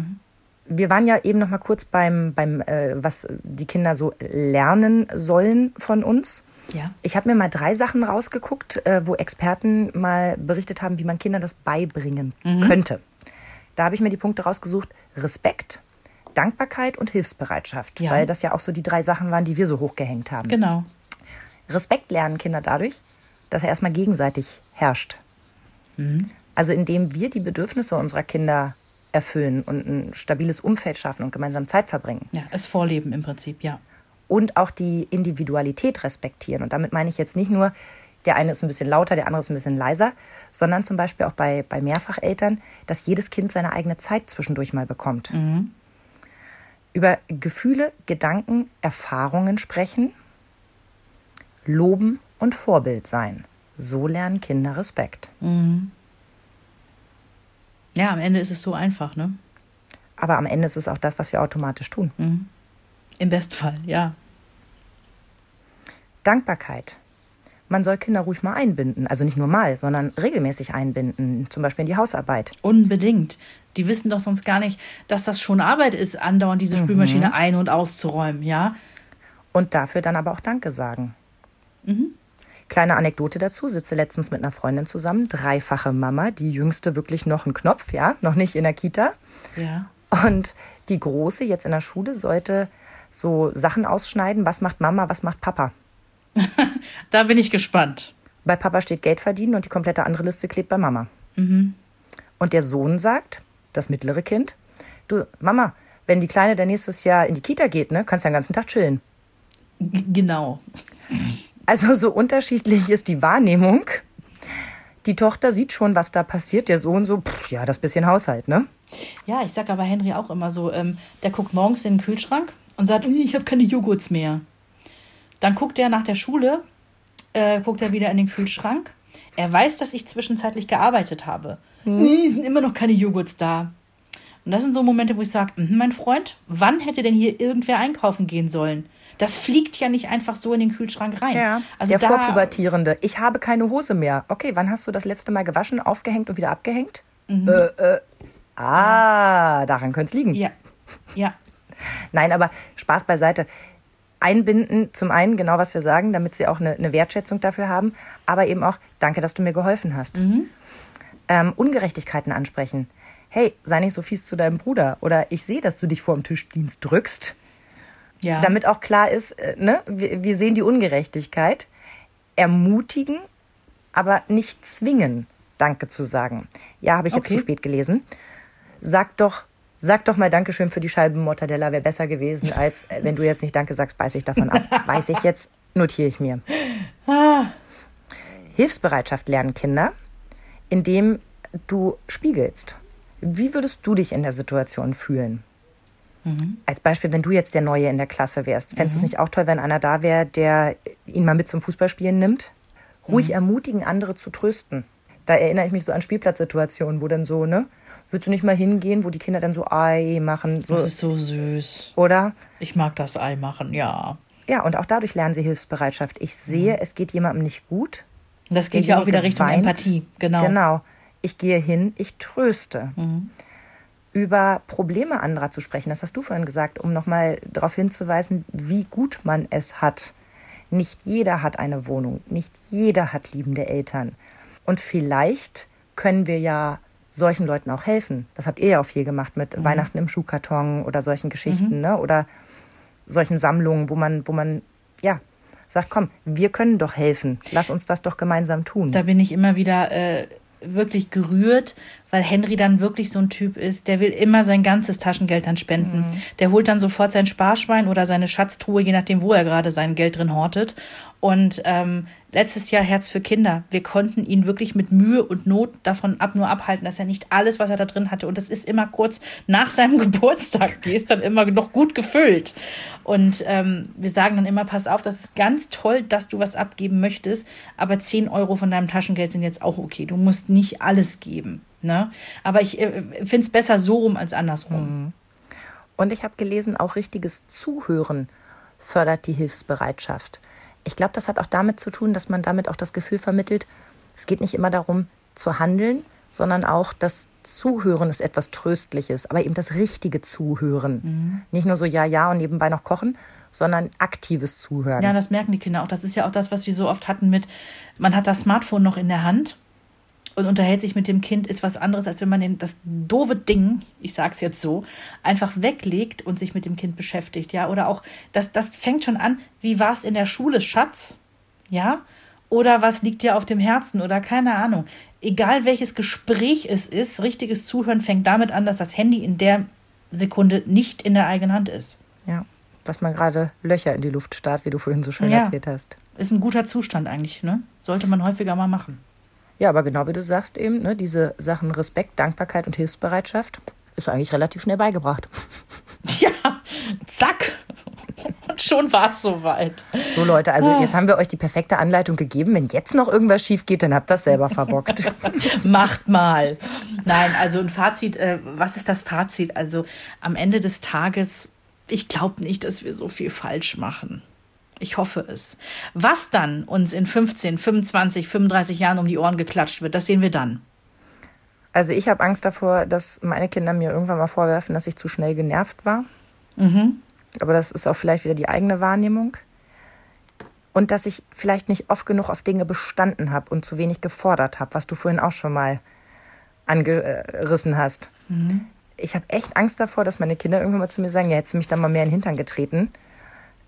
Wir waren ja eben noch mal kurz beim, beim äh, was die Kinder so lernen sollen von uns. Ja. Ich habe mir mal drei Sachen rausgeguckt, äh, wo Experten mal berichtet haben, wie man Kindern das beibringen könnte. Da habe ich mir die Punkte rausgesucht: Respekt, Dankbarkeit und Hilfsbereitschaft, Ja. weil das ja auch so die drei Sachen waren, die wir so hochgehängt haben. Genau. Respekt lernen Kinder dadurch, dass er erstmal gegenseitig herrscht. Also indem wir die Bedürfnisse unserer Kinder erfüllen und ein stabiles Umfeld schaffen und gemeinsam Zeit verbringen. Ja, es Vorleben im Prinzip, ja. und auch die Individualität respektieren. Und damit meine ich jetzt nicht nur, der eine ist ein bisschen lauter, der andere ist ein bisschen leiser, sondern zum Beispiel auch bei, bei Mehrfacheltern, dass jedes Kind seine eigene Zeit zwischendurch mal bekommt. Über Gefühle, Gedanken, Erfahrungen sprechen, loben und Vorbild sein. So lernen Kinder Respekt. Ja, am Ende ist es so einfach, ne? Aber am Ende ist es auch das, was wir automatisch tun. Im Bestfall, ja. Dankbarkeit. Man soll Kinder ruhig mal einbinden. Also nicht nur mal, sondern regelmäßig einbinden. Zum Beispiel in die Hausarbeit. Unbedingt. Die wissen doch sonst gar nicht, dass das schon Arbeit ist, andauernd diese Spülmaschine ein- und auszuräumen, ja? Und dafür dann aber auch Danke sagen. Kleine Anekdote dazu, sitze letztens mit einer Freundin zusammen, dreifache Mama, die jüngste wirklich noch ein Knopf, ja, noch nicht in der Kita. Ja. Und die große jetzt in der Schule sollte so Sachen ausschneiden, was macht Mama, was macht Papa. Da bin ich gespannt. Bei Papa steht Geld verdienen und die komplette andere Liste klebt bei Mama. Und der Sohn sagt, das mittlere Kind, du Mama, wenn die Kleine dann nächstes Jahr in die Kita geht, ne, kannst du ja den ganzen Tag chillen. G genau. Also so unterschiedlich ist die Wahrnehmung. Die Tochter sieht schon, was da passiert. Der Sohn so, pff, ja, das bisschen Haushalt, ne? Ja, ich sag aber Henry auch immer so, ähm, der guckt morgens in den Kühlschrank und sagt, "Nee, ich habe keine Joghurts mehr. Dann guckt er nach der Schule, äh, guckt er wieder in den Kühlschrank. Er weiß, dass ich zwischenzeitlich gearbeitet habe. Nee, sind immer noch keine Joghurts da. Und das sind so Momente, wo ich sage, mein Freund, wann hätte denn hier irgendwer einkaufen gehen sollen? Das fliegt ja nicht einfach so in den Kühlschrank rein. Also der Vorpubertierende. Ich habe keine Hose mehr. Okay, wann hast du das letzte Mal gewaschen, aufgehängt und wieder abgehängt? Äh, äh. Ah, daran könnte es liegen. Ja, ja, Nein, aber Spaß beiseite. Einbinden, zum einen genau, was wir sagen, damit sie auch eine, eine Wertschätzung dafür haben, aber eben auch, danke, dass du mir geholfen hast. Ähm, Ungerechtigkeiten ansprechen. Hey, sei nicht so fies zu deinem Bruder. Oder ich sehe, dass du dich vor dem Tischdienst drückst. Ja. Damit auch klar ist, äh, ne, wir, wir sehen die Ungerechtigkeit. Ermutigen, aber nicht zwingen, Danke zu sagen. Ja, habe ich jetzt Okay. zu spät gelesen. Sag doch, sag doch mal Dankeschön für die Scheiben Mortadella, wäre besser gewesen, als äh, wenn du jetzt nicht Danke sagst, beiß ich davon ab. Weiß ich jetzt, notiere ich mir. Hilfsbereitschaft lernen Kinder, indem du spiegelst. Wie würdest du dich in der Situation fühlen? Als Beispiel, wenn du jetzt der Neue in der Klasse wärst, fändest du es nicht auch toll, wenn einer da wäre, der ihn mal mit zum Fußballspielen nimmt? Ruhig ermutigen, andere zu trösten. Da erinnere ich mich so an Spielplatzsituationen, wo dann so, ne, würdest du nicht mal hingehen, wo die Kinder dann so Ei machen, so, das ist so süß. oder? Ich mag das Ei machen, ja. Ja, und auch dadurch lernen sie Hilfsbereitschaft. Ich sehe, es geht jemandem nicht gut. Das geht ja auch wieder Richtung weint. Empathie, genau. Genau. ich gehe hin, ich tröste. Über Probleme anderer zu sprechen, das hast du vorhin gesagt, um nochmal darauf hinzuweisen, wie gut man es hat. Nicht jeder hat eine Wohnung, nicht jeder hat liebende Eltern. Und vielleicht können wir ja solchen Leuten auch helfen. Das habt ihr ja auch viel gemacht mit Weihnachten im Schuhkarton oder solchen Geschichten, ne? Oder solchen Sammlungen, wo man, wo man, ja, sagt, komm, wir können doch helfen. Lass uns das doch gemeinsam tun. Da bin ich immer wieder äh, wirklich gerührt, weil Henry dann wirklich so ein Typ ist, der will immer sein ganzes Taschengeld dann spenden. Der holt dann sofort sein Sparschwein oder seine Schatztruhe, je nachdem, wo er gerade sein Geld drin hortet. Und ähm, letztes Jahr Herz für Kinder. Wir konnten ihn wirklich mit Mühe und Not davon ab nur abhalten, dass er nicht alles, was er da drin hatte, und das ist immer kurz nach seinem Geburtstag, die ist dann immer noch gut gefüllt. Und ähm, wir sagen dann immer, pass auf, das ist ganz toll, dass du was abgeben möchtest, aber 10 Euro von deinem Taschengeld sind jetzt auch okay. Du musst nicht alles geben. Ne? Aber ich äh, finde es besser so rum als andersrum. Und ich habe gelesen, auch richtiges Zuhören fördert die Hilfsbereitschaft. Ich glaube, das hat auch damit zu tun, dass man damit auch das Gefühl vermittelt, es geht nicht immer darum zu handeln, sondern auch das Zuhören ist etwas Tröstliches, aber eben das richtige Zuhören. Nicht nur so ja, ja und nebenbei noch kochen, sondern aktives Zuhören. Ja, das merken die Kinder auch. Das ist ja auch das, was wir so oft hatten mit, man hat das Smartphone noch in der Hand und unterhält sich mit dem Kind, ist was anderes, als wenn man den, das doofe Ding, ich sag's jetzt so, einfach weglegt und sich mit dem Kind beschäftigt, ja. Oder auch, das, das fängt schon an, wie war's in der Schule, Schatz? Ja? Oder was liegt dir auf dem Herzen? Oder keine Ahnung. Egal welches Gespräch es ist, richtiges Zuhören fängt damit an, dass das Handy in der Sekunde nicht in der eigenen Hand ist. Ja, dass man gerade Löcher in die Luft starrt, wie du vorhin so schön Ja. erzählt hast. Ist ein guter Zustand eigentlich, ne? Sollte man häufiger mal machen. Ja, aber genau wie du sagst eben, ne, diese Sachen Respekt, Dankbarkeit und Hilfsbereitschaft ist eigentlich relativ schnell beigebracht. Ja, zack. Und schon war es soweit. So Leute, also jetzt haben wir euch die perfekte Anleitung gegeben. Wenn jetzt noch irgendwas schief geht, dann habt ihr das selber verbockt. Macht mal. Nein, also ein Fazit, äh, was ist das Fazit? Also am Ende des Tages, ich glaube nicht, dass wir so viel falsch machen. Ich hoffe es. Was dann uns in 15, 25, 35 Jahren um die Ohren geklatscht wird, das sehen wir dann. Also ich habe Angst davor, dass meine Kinder mir irgendwann mal vorwerfen, dass ich zu schnell genervt war. Aber das ist auch vielleicht wieder die eigene Wahrnehmung. Und dass ich vielleicht nicht oft genug auf Dinge bestanden habe und zu wenig gefordert habe, was du vorhin auch schon mal angerissen hast. Ich habe echt Angst davor, dass meine Kinder irgendwann mal zu mir sagen, ja, hättest du mich da mal mehr in den Hintern getreten,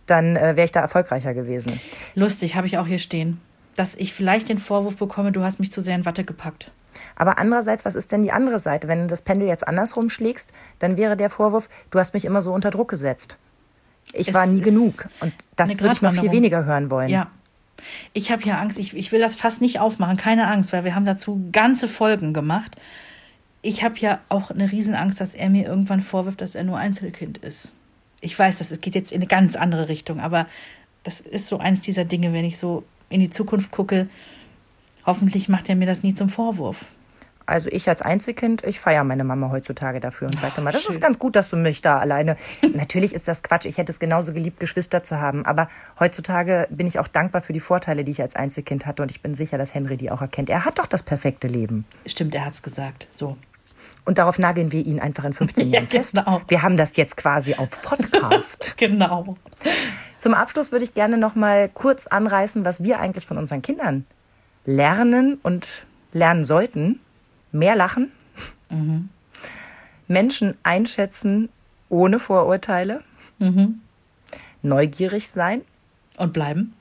dann äh, wäre ich da erfolgreicher gewesen. Lustig, habe ich auch hier stehen. Dass ich vielleicht den Vorwurf bekomme, du hast mich zu sehr in Watte gepackt. Aber andererseits, was ist denn die andere Seite? Wenn du das Pendel jetzt andersrum schlägst, dann wäre der Vorwurf, du hast mich immer so unter Druck gesetzt. Ich Es war nie genug. Und das würde ich noch viel weniger hören wollen. Ja. Ich habe hier Angst. Ich, ich will das fast nicht aufmachen. Keine Angst, weil wir haben dazu ganze Folgen gemacht. Ich habe ja auch eine Riesenangst, dass er mir irgendwann vorwirft, dass er nur Einzelkind ist. Ich weiß, das geht jetzt in eine ganz andere Richtung, aber das ist so eins dieser Dinge, wenn ich so in die Zukunft gucke. Hoffentlich macht er mir das nie zum Vorwurf. Also ich als Einzelkind, ich feiere meine Mama heutzutage dafür und sage immer, das schön. ist ganz gut, dass du mich da alleine. Natürlich ist das Quatsch. Ich hätte es genauso geliebt, Geschwister zu haben. Aber heutzutage bin ich auch dankbar für die Vorteile, die ich als Einzelkind hatte. Und ich bin sicher, dass Henry die auch erkennt. Er hat doch das perfekte Leben. Stimmt, er hat's gesagt. So. Und darauf nageln wir ihn einfach in 15 Ja, Jahren fest. genau. Wir haben das jetzt quasi auf Podcast. Genau. Zum Abschluss würde ich gerne noch mal kurz anreißen, was wir eigentlich von unseren Kindern lernen und lernen sollten. Mehr lachen, Menschen einschätzen ohne Vorurteile, neugierig sein, Und bleiben?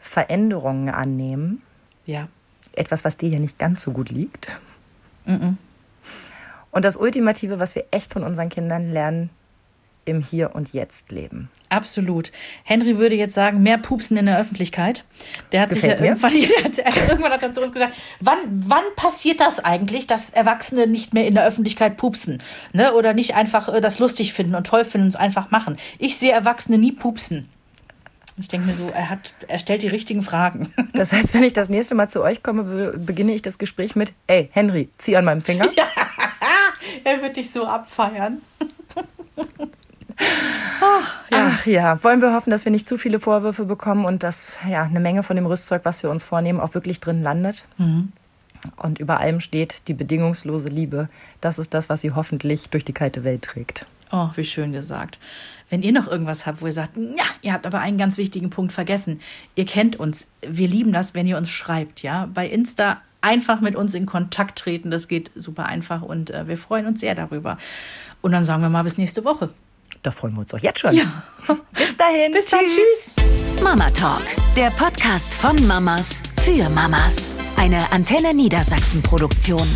Veränderungen annehmen, Ja. etwas, was dir hier nicht ganz so gut liegt. Und das Ultimative, was wir echt von unseren Kindern lernen, im Hier und Jetzt leben. Absolut. Henry würde jetzt sagen, mehr Pupsen in der Öffentlichkeit. Der hat Gefällt sich ja irgendwann, der hat, er- irgendwann hat er zu uns gesagt, wann, wann passiert das eigentlich, dass Erwachsene nicht mehr in der Öffentlichkeit pupsen? Ne? Oder nicht einfach äh, das lustig finden und toll finden und es einfach machen. Ich sehe Erwachsene nie pupsen. Ich denke mir so, er hat, er stellt die richtigen Fragen. Das heißt, wenn ich das nächste Mal zu euch komme, be- beginne ich das Gespräch mit, ey, Henry, zieh an meinem Finger. er wird dich so abfeiern. Ach ja, wollen wir hoffen, dass wir nicht zu viele Vorwürfe bekommen und dass ja eine Menge von dem Rüstzeug, was wir uns vornehmen, auch wirklich drin landet. Und über allem steht die bedingungslose Liebe. Das ist das, was sie hoffentlich durch die kalte Welt trägt. Oh, wie schön gesagt. Wenn ihr noch irgendwas habt, wo ihr sagt, ja, ihr habt aber einen ganz wichtigen Punkt vergessen. Ihr kennt uns. Wir lieben das, wenn ihr uns schreibt, ja. Bei Insta einfach mit uns in Kontakt treten. Das geht super einfach und äh, wir freuen uns sehr darüber. Und dann sagen wir mal bis nächste Woche. Da freuen wir uns auch jetzt schon. Ja. Bis dahin. Bis dann. Tschüss. Mama Talk, der Podcast von Mamas für Mamas. Eine Antenne Niedersachsen Produktion.